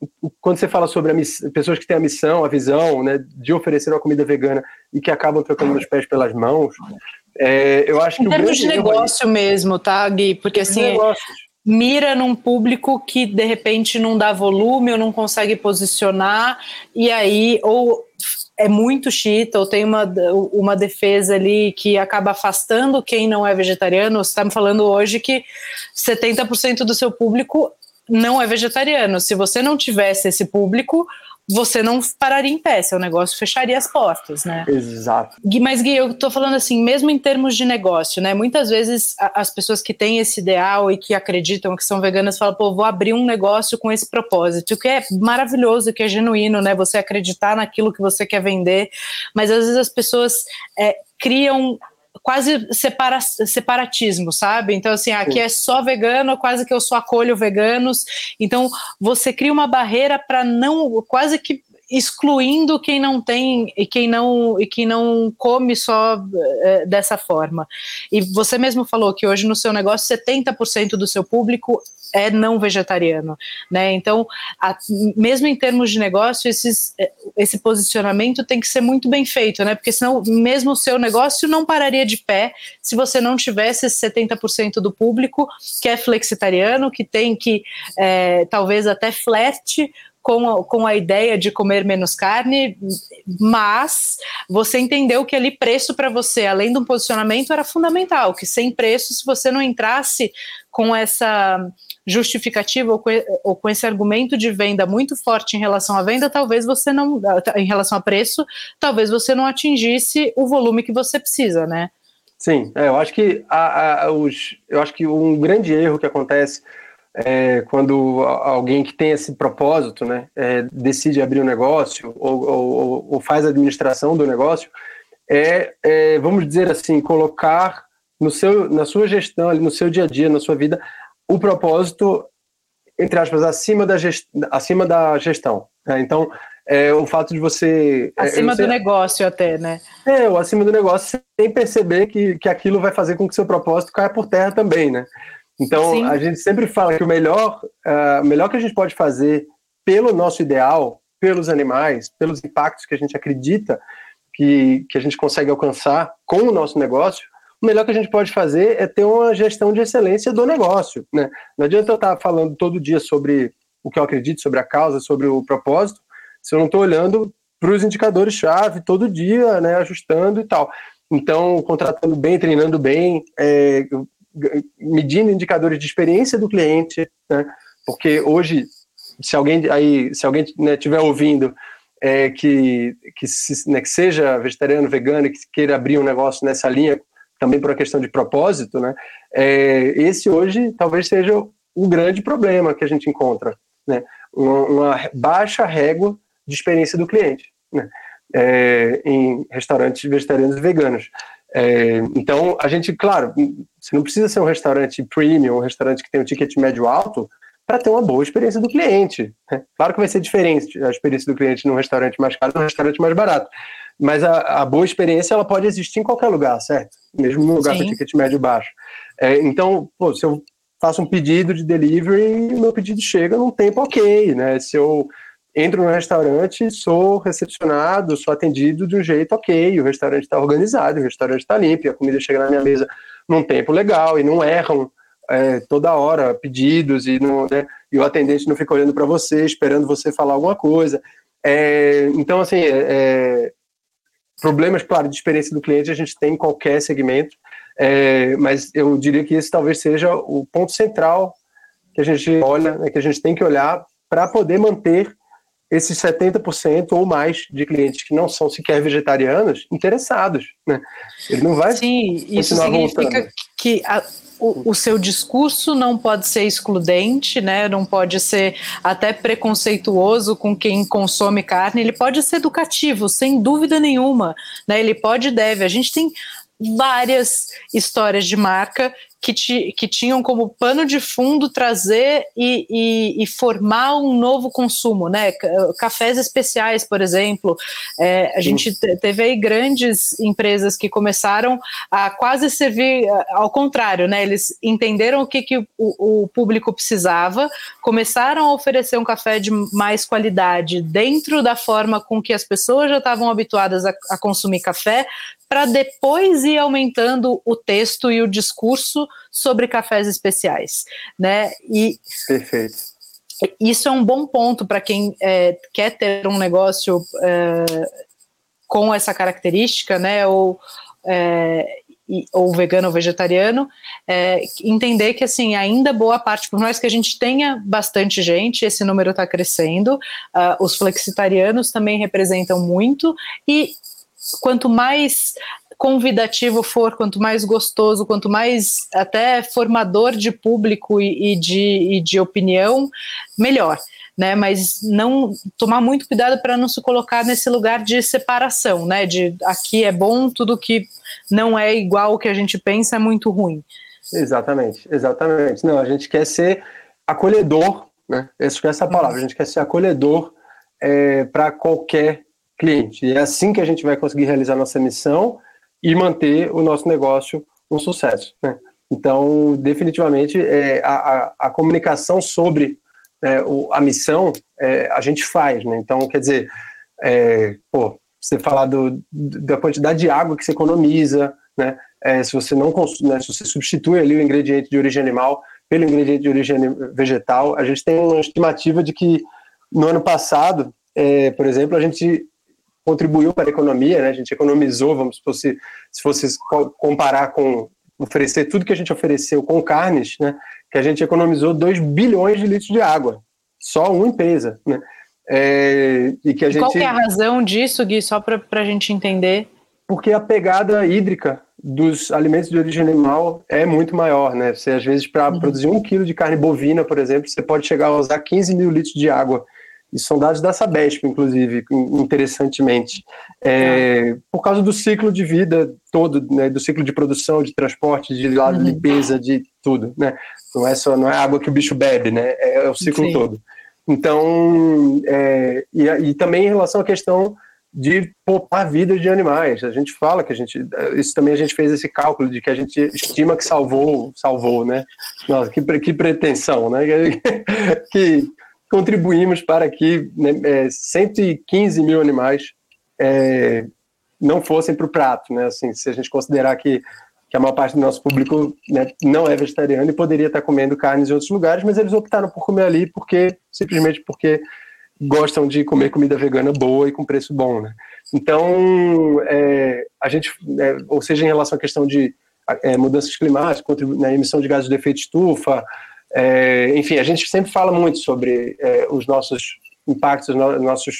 quando você fala sobre miss, pessoas que têm a missão, a visão, né, de oferecer uma comida vegana e que acabam trocando os pés pelas mãos, é, eu acho que. Em termos de negócio aí, mesmo, tá, Gui? Porque assim. Mira num público que de repente não dá volume ou não consegue posicionar, e aí, ou é muito chita ou tem uma, uma defesa ali que acaba afastando quem não é vegetariano. Você está me falando hoje que 70% do seu público não é vegetariano. Se você não tivesse esse público, você não pararia em pé, seu negócio fecharia as portas, né? Exato. Mas, Gui, eu tô falando assim, mesmo em termos de negócio, né? Muitas vezes as pessoas que têm esse ideal e que acreditam que são veganas falam, pô, vou abrir um negócio com esse propósito, que é maravilhoso, que é genuíno, né? Você acreditar naquilo que você quer vender, mas às vezes as pessoas é, criam quase separa, separatismo, sabe? Então, assim, aqui é só vegano, quase que eu só acolho veganos. Então, você cria uma barreira para não, quase que excluindo quem não tem e quem não e quem não come só é, dessa forma. E você mesmo falou que hoje no seu negócio 70% do seu público é não vegetariano, né? Então, a, mesmo em termos de negócio, esses, é, esse posicionamento tem que ser muito bem feito, né? Porque senão, mesmo o seu negócio não pararia de pé se você não tivesse esse 70% do público que é flexitariano, que tem que é, talvez até flerte com a, com a ideia de comer menos carne, mas você entendeu que ali preço para você, além de um posicionamento, era fundamental, que sem preço, se você não entrasse com essa justificativa ou com, ou com esse argumento de venda muito forte em relação à venda, talvez você não, em relação a preço, talvez você não atingisse o volume que você precisa, né? Sim, é, eu acho que a, a, os, eu acho que um grande erro que acontece é, quando alguém que tem esse propósito, né, é, decide abrir um negócio ou, ou, ou, faz a administração do negócio, é, é, vamos dizer assim, colocar no seu, na sua gestão, no seu dia a dia, na sua vida, o propósito, entre aspas, acima da, gest, acima da gestão. Né? Então, é, o fato de você. É, acima do negócio, até, né? É, o acima do negócio, sem perceber que, que aquilo vai fazer com que seu propósito caia por terra também, né? Então, Sim. a gente sempre fala que o melhor, uh, melhor que a gente pode fazer pelo nosso ideal pelos animais, pelos impactos que a gente acredita que, que a gente consegue alcançar com o nosso negócio, o melhor que a gente pode fazer é ter uma gestão de excelência do negócio. Né? Não adianta eu estar falando todo dia sobre o que eu acredito, sobre a causa, sobre o propósito, se eu não estou olhando para os indicadores-chave todo dia, né, ajustando e tal. Então, contratando bem, treinando bem, é, medindo indicadores de experiência do cliente, né, porque hoje, se alguém aí, se alguém né, ouvindo é, que, que, se, né, que seja vegetariano, vegano que queira abrir um negócio nessa linha, também por uma questão de propósito, né, é, esse hoje talvez seja o grande problema que a gente encontra, né, uma, uma baixa régua de experiência do cliente, né, é, em restaurantes vegetarianos e veganos. É, então, a gente, claro, você não precisa ser um restaurante premium, um restaurante que tem um ticket médio alto, para ter uma boa experiência do cliente. Né? Claro que vai ser diferente a experiência do cliente num restaurante mais caro num restaurante mais barato. Mas a, a, boa experiência ela pode existir em qualquer lugar, certo? Mesmo num lugar Sim. com ticket médio baixo. É, então, pô, se eu faço um pedido de delivery, meu pedido chega num tempo ok, né? Se eu entro no restaurante, sou recepcionado, sou atendido de um jeito ok, o restaurante está organizado, o restaurante está limpo, a comida chega na minha mesa num tempo legal e não erram é, toda hora pedidos e, não, né, e o atendente não fica olhando para você, esperando você falar alguma coisa. É, então, assim, é, é, problemas, claro, de experiência do cliente a gente tem em qualquer segmento, é, mas eu diria que esse talvez seja o ponto central que a gente olha, né, que a gente tem que olhar para poder manter esses 70% ou mais de clientes que não são sequer vegetarianos interessados, né? Ele não vai Sim, isso significa voltando. que a, o, seu discurso não pode ser excludente, né? Não pode ser até preconceituoso com quem consome carne. Ele pode ser educativo, sem dúvida nenhuma, né? Ele pode e deve. A gente tem várias histórias de marca que, ti, que tinham como pano de fundo trazer e, e, e, formar um novo consumo, né? Cafés especiais, por exemplo. É, a gente teve aí grandes empresas que começaram a quase servir ao contrário, né? Eles entenderam o que, que o, o público precisava, começaram a oferecer um café de mais qualidade dentro da forma com que as pessoas já estavam habituadas a, a consumir café, para depois ir aumentando o texto e o discurso sobre cafés especiais, né? E Perfeito. Isso é um bom ponto para quem é, quer ter um negócio é, com essa característica, né? Ou é, ou vegano ou vegetariano, é, entender que assim ainda boa parte, por mais que a gente tenha bastante gente, esse número está crescendo, uh, os flexitarianos também representam muito e quanto mais convidativo for, quanto mais gostoso, quanto mais até formador de público e, e, de, e de opinião, melhor. Né, mas não tomar muito cuidado para não se colocar nesse lugar de separação, né? De aqui é bom, tudo que não é igual o que a gente pensa é muito ruim. Exatamente, exatamente. Não, a gente quer ser acolhedor, né? Essa é essa palavra, a gente quer ser acolhedor é, para qualquer cliente. E é assim que a gente vai conseguir realizar nossa missão e manter o nosso negócio um sucesso. Né? Então, definitivamente, é, a, a, comunicação sobre é, o, a missão é, a gente faz. Né? Então, quer dizer, é, pô, você falar do, da quantidade de água que você economiza, né? É, se você não né, se você substitui ali o ingrediente de origem animal pelo ingrediente de origem vegetal, a gente tem uma estimativa de que no ano passado, é, por exemplo, a gente contribuiu para a economia, né? A gente economizou, vamos supor, se, se fosse comparar com oferecer tudo que a gente ofereceu com carnes, né? Que a gente economizou 2 bilhões de litros de água, só uma empresa, né? É, e que a e gente... Qual é a razão disso, Gui, só para a gente entender? Porque a pegada hídrica dos alimentos de origem animal é muito maior, né? Você, às vezes, para uhum. produzir um quilo de carne bovina, por exemplo, você pode chegar a usar 15 mil litros de água. Isso são dados da Sabesp, inclusive, interessantemente. É, por causa do ciclo de vida todo, né, do ciclo de produção, de transporte, de lado uhum. limpeza, de tudo. Né? Não é só não é água que o bicho bebe, né? é, é o ciclo Sim. todo. Então, é, e, e também em relação à questão de poupar vidas de animais. A gente fala que a gente, isso também a gente fez esse cálculo de que a gente estima que salvou, salvou, né? Nossa, que, que pretensão, né? Que, contribuímos para que né, é, 115 mil animais é, não fossem para o prato, né? Assim, se a gente considerar que, que a maior parte do nosso público né, não é vegetariano e poderia estar comendo carnes em outros lugares, mas eles optaram por comer ali porque simplesmente porque gostam de comer comida vegana boa e com preço bom, né? Então, é, a gente, é, ou seja, em relação à questão de é, mudanças climáticas, né, emissão de gases de efeito estufa, é, enfim, a gente sempre fala muito sobre é, os nossos impactos, os nossos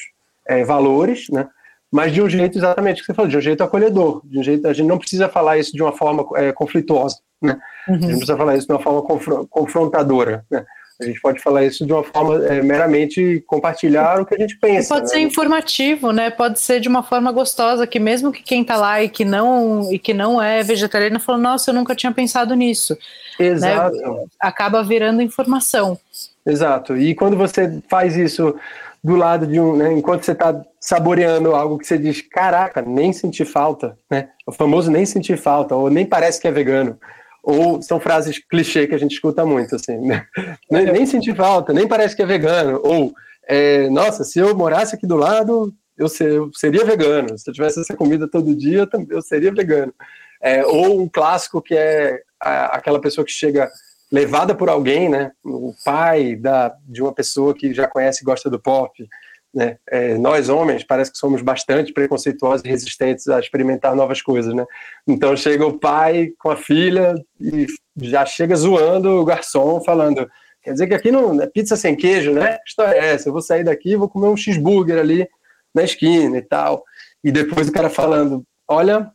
é, valores, né? mas de um jeito exatamente que você falou, de um jeito acolhedor, de um jeito a gente não precisa falar isso de uma forma é, conflituosa, né? Uhum. A gente não precisa falar isso de uma forma confrontadora, né? A gente pode falar isso de uma forma é, meramente compartilhar o que a gente pensa. Pode né? ser informativo, né? Pode ser de uma forma gostosa, que mesmo que quem está lá e que não e que não é vegetariano falou, nossa, eu nunca tinha pensado nisso. Né? Exato. Né? Acaba virando informação. Exato. E quando você faz isso do lado de um, né, enquanto você está saboreando algo que você diz, caraca, nem senti falta, né? O famoso nem senti falta, ou nem parece que é vegano. Ou são frases clichê que a gente escuta muito, assim, né? nem, nem senti falta, nem parece que é vegano. Ou, é, nossa, se eu morasse aqui do lado, eu, ser, eu, seria vegano. Se eu tivesse essa comida todo dia, eu seria vegano. É, ou um clássico que é a, aquela pessoa que chega levada por alguém, né? O pai da, de uma pessoa que já conhece e gosta do pop. Né? É, nós, homens, parece que somos bastante preconceituosos e resistentes a experimentar novas coisas. Né? Então chega o pai com a filha e já chega zoando o garçom, falando: quer dizer que aqui não é pizza sem queijo, né? Que história é essa? Eu vou sair daqui vou comer um cheeseburger ali na esquina e tal. E depois o cara falando: olha,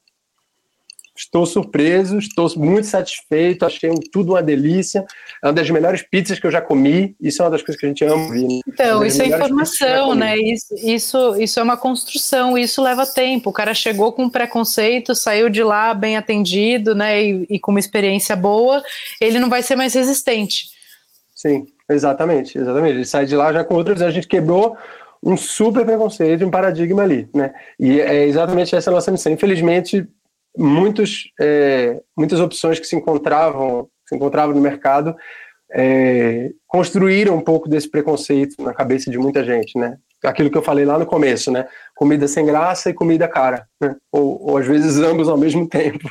Estou surpreso, estou muito satisfeito, achei tudo uma delícia. É uma das melhores pizzas que eu já comi. Isso é uma das coisas que a gente ama ouvir. Né? Então, isso é informação, né? Isso, isso, isso é uma construção, isso leva tempo. O cara chegou com preconceito, saiu de lá bem atendido, né? E, e com uma experiência boa, ele não vai ser mais resistente. Sim, exatamente, exatamente. Ele sai de lá já com outras. A gente quebrou um super preconceito, um paradigma ali, né? E é exatamente essa a nossa missão. Infelizmente, muitos, é, muitas opções que se encontravam, se encontravam no mercado é, construíram um pouco desse preconceito na cabeça de muita gente, né? Aquilo que eu falei lá no começo, né? Comida sem graça e comida cara, né? ou, ou às vezes ambos ao mesmo tempo.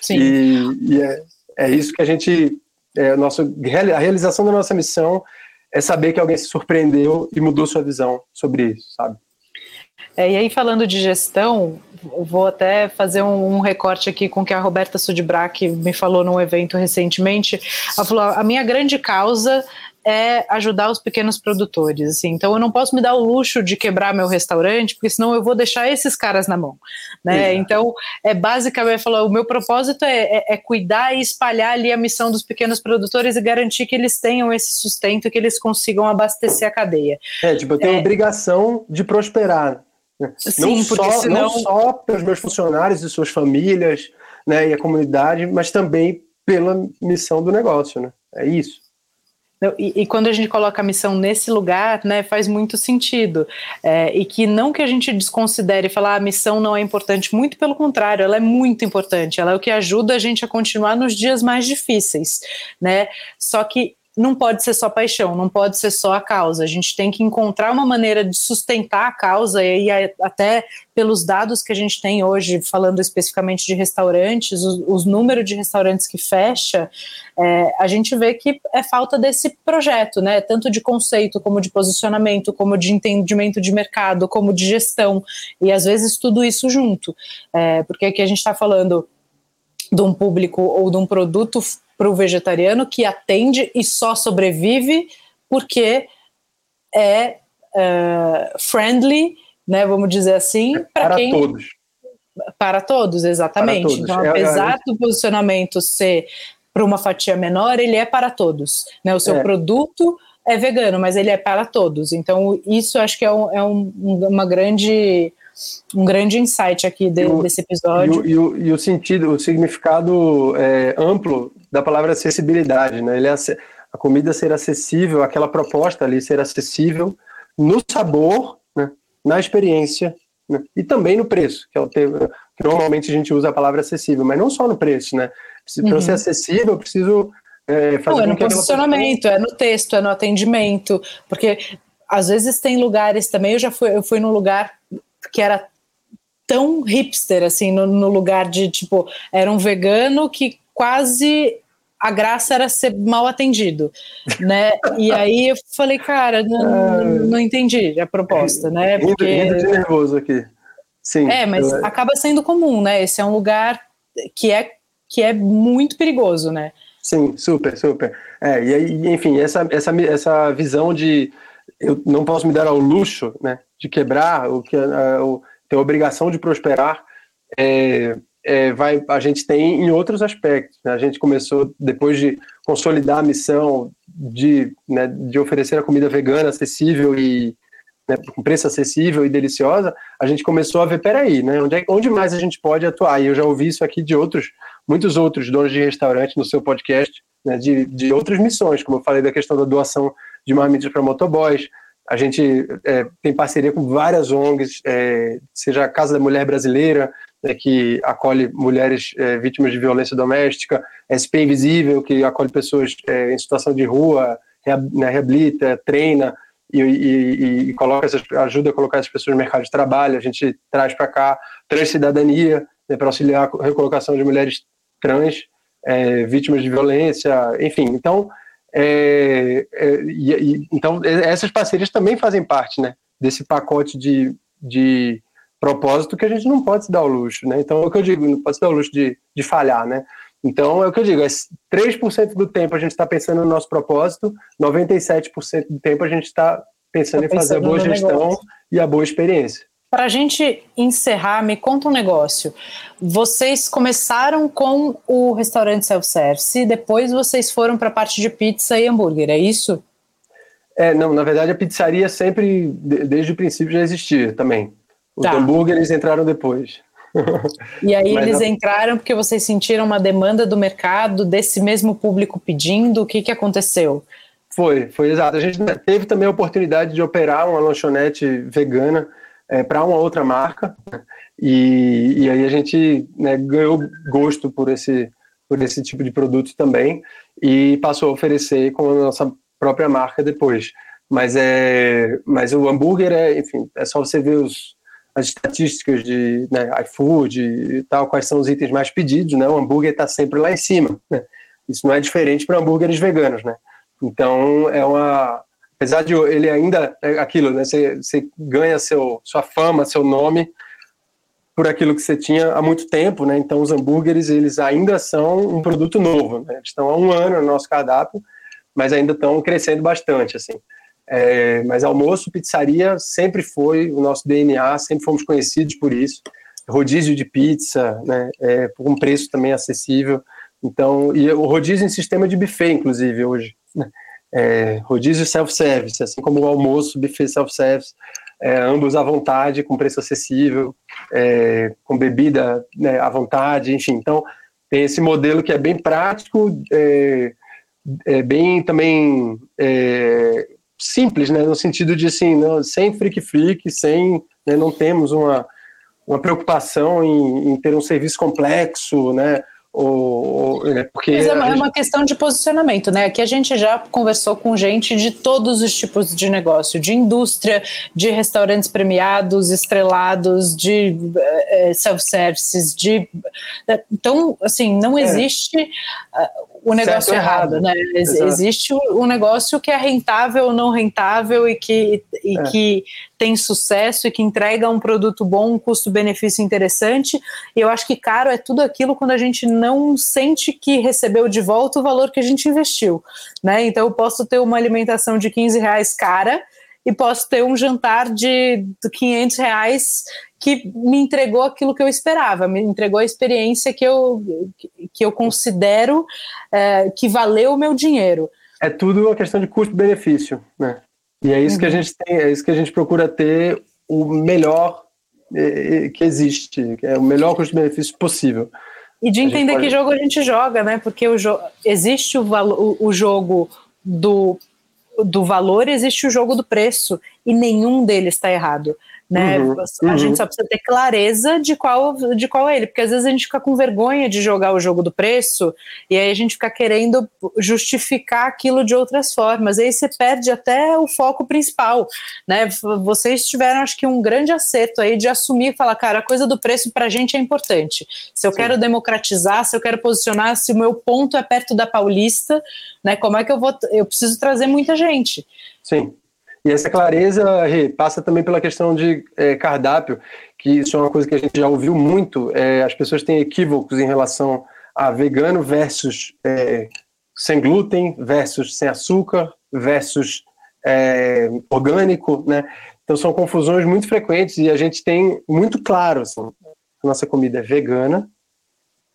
Sim. E, e é, é isso que a gente, é, nosso, a realização da nossa missão é saber que alguém se surpreendeu e mudou sua visão sobre isso, sabe? É, e aí, falando de gestão, vou até fazer um, um, recorte aqui com o que a Roberta Sudbrack me falou num evento recentemente. Ela falou: a minha grande causa é ajudar os pequenos produtores. Assim. Então eu não posso me dar o luxo de quebrar meu restaurante, porque senão eu vou deixar esses caras na mão. Né? Então, é basicamente falar, o meu propósito é, é, é, cuidar e espalhar ali a missão dos pequenos produtores e garantir que eles tenham esse sustento, que eles consigam abastecer a cadeia. É, tipo, eu tenho é, obrigação de prosperar. Sim, não, só, senão... não só pelos meus funcionários e suas famílias né, e a comunidade, mas também pela missão do negócio. Né? É isso. E, e, quando a gente coloca a missão nesse lugar, né, faz muito sentido. É, e que não que a gente desconsidere falar ah, a missão não é importante, muito pelo contrário, ela é muito importante. Ela é o que ajuda a gente a continuar nos dias mais difíceis, né? Só que não pode ser só paixão, não pode ser só a causa. A gente tem que encontrar uma maneira de sustentar a causa, e até pelos dados que a gente tem hoje, falando especificamente de restaurantes, os, os números de restaurantes que fecha, é, a gente vê que é falta desse projeto, né? Tanto de conceito, como de posicionamento, como de entendimento de mercado, como de gestão, e às vezes tudo isso junto. É, porque aqui a gente está falando de um público ou de um produto para o vegetariano que atende e só sobrevive porque é uh, friendly, né, vamos dizer assim, é para quem todos. Para todos, exatamente. Para todos. Então, é, apesar é, do posicionamento ser para uma fatia menor, ele é para todos. Né? O seu é. produto é vegano, mas ele é para todos. Então, isso acho que é, um, é um, uma grande um grande insight aqui de, o, desse episódio. E o, e, o, e o, sentido, o significado é, amplo da palavra acessibilidade, né? Ele é, a comida ser acessível, aquela proposta ali ser acessível no sabor, né? na experiência né? e também no preço, que é o termo que normalmente a gente usa a palavra acessível, mas não só no preço, né? Para uhum. ser acessível, eu preciso É, Não, é no posicionamento, é no texto, é no atendimento, porque às vezes tem lugares também, eu já fui, eu fui num lugar que era tão hipster, assim, no, no lugar de, tipo, era um vegano que quase a graça era ser mal atendido, né? E aí eu falei, cara, não, não entendi a proposta, né? Porque... Rindo, de nervoso aqui. Sim. É, mas eu... acaba sendo comum, né? Esse é um lugar que é, que é muito perigoso, né? Sim, super, super. É, e aí, enfim, essa, essa, essa visão de eu não posso me dar ao luxo, né, de quebrar, o que ter a obrigação de prosperar, é, é, vai, a gente tem em outros aspectos. Né? A gente começou, depois de consolidar a missão de, né, de oferecer a comida vegana acessível e né, com preço acessível e deliciosa, a gente começou a ver, peraí, né, onde, é, onde mais a gente pode atuar? E eu já ouvi isso aqui de outros, muitos outros donos de restaurante no seu podcast, né, de, de outras missões, como eu falei da questão da doação de marmitas para motoboys. A gente é, tem parceria com várias ONGs, é, seja a Casa da Mulher Brasileira, né, que acolhe mulheres é, vítimas de violência doméstica, SP Invisível, que acolhe pessoas é, em situação de rua, né, reabilita, treina e, e, e, coloca essas, ajuda a colocar essas pessoas no mercado de trabalho. A gente traz para cá Transcidadania, né, para auxiliar a recolocação de mulheres trans, é, vítimas de violência, enfim. Então, é, é, e, então, essas parcerias também fazem parte né, desse pacote de, de propósito que a gente não pode se dar o luxo. Né? Então, é o que eu digo, não pode se dar o luxo de, de falhar. Né? Então, é o que eu digo, é 3% do tempo a gente está pensando no nosso propósito, 97% do tempo a gente está pensando, tá em fazer a boa gestão negócio. e a boa experiência. Para a gente encerrar, me conta um negócio. Vocês começaram com o restaurante self-service, depois vocês foram para a parte de pizza e hambúrguer, é isso? É, não, na verdade a pizzaria sempre, desde o princípio, já existia também. Os tá. hambúrgueres entraram depois. E aí eles a... entraram porque vocês sentiram uma demanda do mercado, desse mesmo público pedindo, o que, que aconteceu? Foi, foi exato. A gente teve também a oportunidade de operar uma lanchonete vegana é, para uma outra marca. E, e aí a gente né, ganhou gosto por esse, por esse tipo de produto também e passou a oferecer com a nossa própria marca depois. Mas, é, mas o hambúrguer é, enfim, é só você ver os, as estatísticas de né, iFood e tal, quais são os itens mais pedidos, né? O hambúrguer está sempre lá em cima. Né? Isso não é diferente para hambúrgueres veganos, né? Então é uma, apesar de ele ainda é aquilo, né? Você, você ganha seu, sua fama, seu nome por aquilo que você tinha há muito tempo, né? Então os hambúrgueres eles ainda são um produto novo, né? Eles estão há um ano no nosso cardápio, mas ainda estão crescendo bastante, assim. É, mas almoço, pizzaria sempre foi o nosso DNA, sempre fomos conhecidos por isso. Rodízio de pizza, né? É, por um preço também acessível. Então, e o rodízio em sistema de buffet, inclusive, hoje. Né? é, rodízio self-service, assim como o almoço, buffet self-service, é, ambos à vontade, com preço acessível, é, com bebida né, à vontade, enfim. Então, tem esse modelo que é bem prático, é, é bem também simples, né, no sentido de, assim, não, sem freak-freak, sem, né, não temos uma, uma preocupação em, em ter um serviço complexo, né, ou, né, porque Mas é uma, é uma, questão de posicionamento, né? Aqui a gente já conversou com gente de todos os tipos de negócio, de indústria, de restaurantes premiados, estrelados, de é, self-services, de então assim não é. existe é o negócio errado, errado, né? Exato. Existe o, negócio que é rentável ou não rentável e que, e é. que tem sucesso e que entrega um produto bom, um custo-benefício interessante. E eu acho que caro é tudo aquilo quando a gente não sente que recebeu de volta o valor que a gente investiu, né? Então eu posso ter uma alimentação de 15 reais cara e posso ter um jantar de 500 reais que me entregou aquilo que eu esperava, me entregou a experiência que eu, que eu considero é, que valeu o meu dinheiro. É tudo uma questão de custo-benefício, né? E é isso uhum. que a uhum. gente tem, é isso que a gente procura ter o melhor é, é, que existe, é o melhor custo-benefício possível. E de entender pode... que jogo a gente joga, né? Porque o jo existe o, o, o jogo do, do valor, existe o jogo do preço, e nenhum deles está errado né? Uhum, a uhum. gente só precisa ter clareza de qual, de qual é ele, porque às vezes a gente fica com vergonha de jogar o jogo do preço e aí a gente fica querendo justificar aquilo de outras formas, e aí você perde até o foco principal, né? Vocês tiveram, acho que, um grande acerto aí de assumir e falar, cara, a coisa do preço para a gente é importante. Se eu Sim. quero democratizar, se eu quero posicionar, se o meu ponto é perto da Paulista, né? Como é que eu vou? Eu preciso trazer muita gente. Sim. E essa clareza passa também pela questão de é, cardápio, que isso é uma coisa que a gente já ouviu muito. É, as pessoas têm equívocos em relação a vegano versus é, sem glúten, versus sem açúcar, versus é, orgânico, né? Então são confusões muito frequentes e a gente tem muito claro, assim, nossa comida é vegana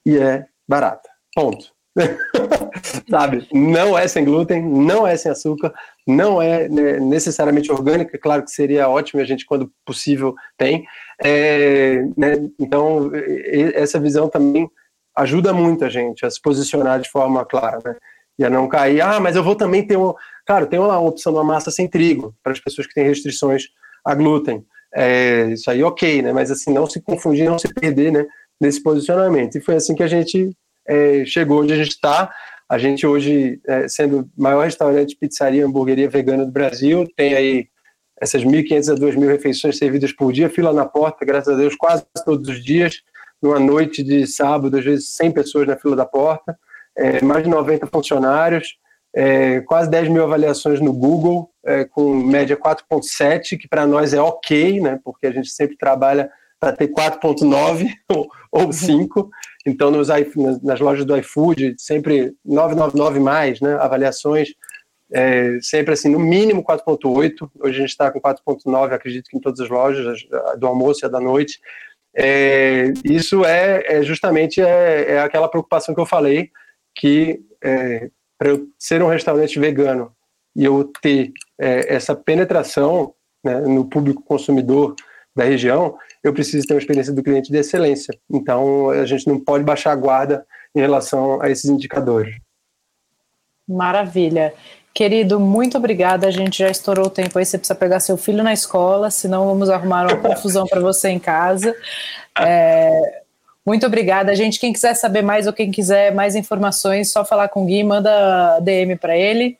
e é barata. Ponto. Sabe? Não é sem glúten, não é sem açúcar, não é né, necessariamente orgânica, claro que seria ótimo, a gente, quando possível, tem. É, né, então, essa visão também ajuda muito a gente a se posicionar de forma clara, né? E a não cair, ah, mas eu vou também ter um. Claro, tem uma opção de uma massa sem trigo, para as pessoas que têm restrições a glúten. É, isso aí, ok, né? Mas assim, não se confundir, não se perder, né? Nesse posicionamento. E foi assim que a gente é, chegou onde a gente está. A gente hoje, é, sendo o maior restaurante, pizzaria, hamburgueria vegana do Brasil, tem aí essas 1.500 a 2.000 refeições servidas por dia, fila na porta, graças a Deus, quase todos os dias, numa noite de sábado, às vezes 100 pessoas na fila da porta, é, mais de 90 funcionários, é, quase 10 mil avaliações no Google, é, com média 4.7, que para nós é ok, né, porque a gente sempre trabalha para ter 4.9 ou 5. Então, nos, nas lojas do iFood, sempre 999 mais, né? Avaliações, é, sempre assim, no mínimo 4.8. Hoje a gente está com 4.9, acredito que em todas as lojas, do almoço e da noite. É, isso é, é justamente é, é, aquela preocupação que eu falei, que é, para eu ser um restaurante vegano e eu ter é, essa penetração né, no público consumidor da região, eu preciso ter uma experiência do cliente de excelência. Então, a gente não pode baixar a guarda em relação a esses indicadores. Maravilha. Querido, muito obrigada. A gente já estourou o tempo aí. Você precisa pegar seu filho na escola, senão vamos arrumar uma confusão para você em casa. É, muito obrigada, gente. Quem quiser saber mais ou quem quiser mais informações, só falar com o Gui, manda DM para ele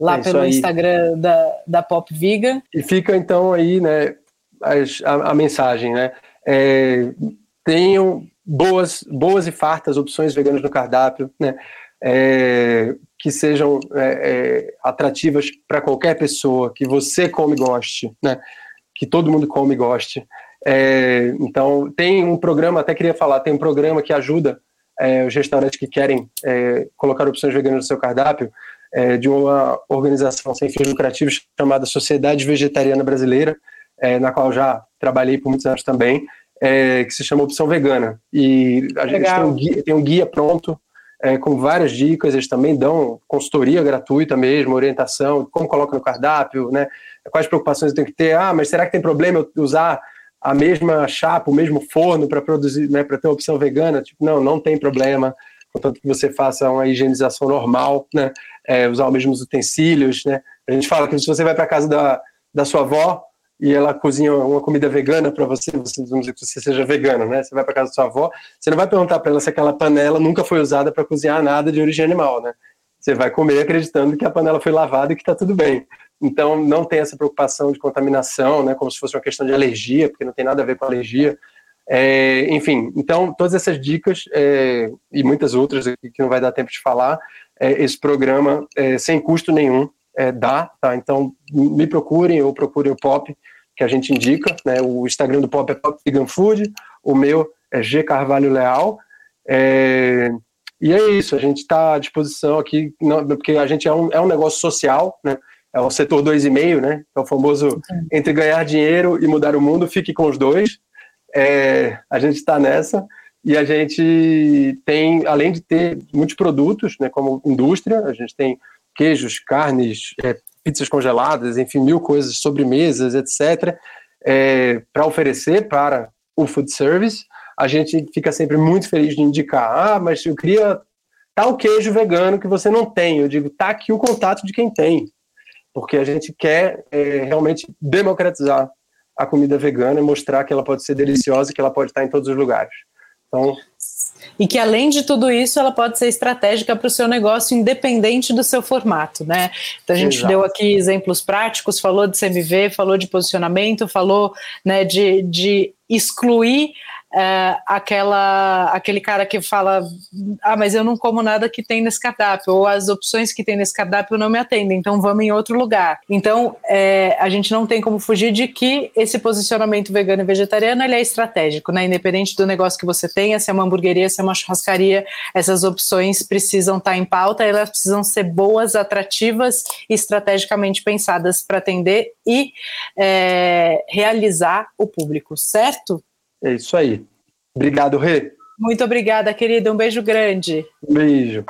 lá é pelo. Instagram da, da Pop Viga. E fica então aí, né, a, a mensagem, né? É, tenham boas, boas e fartas opções veganas no cardápio, né? É, que sejam é, é atrativas para qualquer pessoa, que você come e goste, né? Que todo mundo come e goste. É, então, tem um programa, até queria falar, tem um programa que ajuda é, os restaurantes que querem colocar opções veganas no seu cardápio, de uma organização sem fins lucrativos chamada Sociedade Vegetariana Brasileira, é, na qual já trabalhei por muitos anos também, é, que se chama Opção Vegana. E a gente tem um, guia, tem um guia pronto é, com várias dicas, eles também dão consultoria gratuita mesmo, orientação, como coloca no cardápio, né? Quais preocupações eu tenho que ter? Ah, mas será que tem problema eu usar a mesma chapa, o mesmo forno para produzir, né, para ter uma opção vegana? Tipo, não, não tem problema, contanto que você faça uma higienização normal, né? É, usar os mesmos utensílios, né? A gente fala que se você vai para casa da, da sua avó, e ela cozinha uma comida vegana para você, você, vamos dizer que você seja vegano, né? Você vai para casa da sua avó, você não vai perguntar para ela se aquela panela nunca foi usada para cozinhar nada de origem animal, né? Você vai comer acreditando que a panela foi lavada e que está tudo bem. Então, não tem essa preocupação de contaminação, né? Como se fosse uma questão de alergia, porque não tem nada a ver com alergia. É, enfim, então, todas essas dicas é, e muitas outras que não vai dar tempo de falar, é, esse programa, é, sem custo nenhum, é, dá, tá? Então, me procurem ou procurem o Pop, que a gente indica, né? O Instagram do Pop é Pop Vegan Food, o meu é G Carvalho Leal. É, e é isso, a gente está à disposição aqui, não, porque a gente é um, é um negócio social, né? É o setor 2,5, né? É o famoso entre ganhar dinheiro e mudar o mundo, fique com os dois. É, a gente está nessa e a gente tem, além de ter muitos produtos, né, como indústria, a gente tem queijos, carnes, é, pizzas congeladas, enfim, mil coisas, sobremesas, etc., é, para oferecer para o food service. A gente fica sempre muito feliz de indicar, ah, mas eu queria tal queijo vegano que você não tem. Eu digo, tá aqui o contato de quem tem, porque a gente quer é, realmente democratizar a comida vegana e mostrar que ela pode ser deliciosa e que ela pode estar em todos os lugares. Então, e que além de tudo isso, ela pode ser estratégica para o seu negócio, independente do seu formato, né? Então a gente Exato. deu aqui exemplos práticos, falou de CMV, falou de posicionamento, falou né, de, de excluir é, aquela, aquele cara que fala, ah, mas eu não como nada que tem nesse cardápio, ou as opções que tem nesse cardápio não me atendem, então vamos em outro lugar. Então, é, a gente não tem como fugir de que esse posicionamento vegano e vegetariano ele é estratégico, né? Independente do negócio que você tenha, se é uma hamburgueria, se é uma churrascaria, essas opções precisam estar em pauta, elas precisam ser boas, atrativas e estrategicamente pensadas para atender e é, realizar o público, certo? É isso aí. Obrigado, Rê. Muito obrigada, querida. Um beijo grande. Um beijo.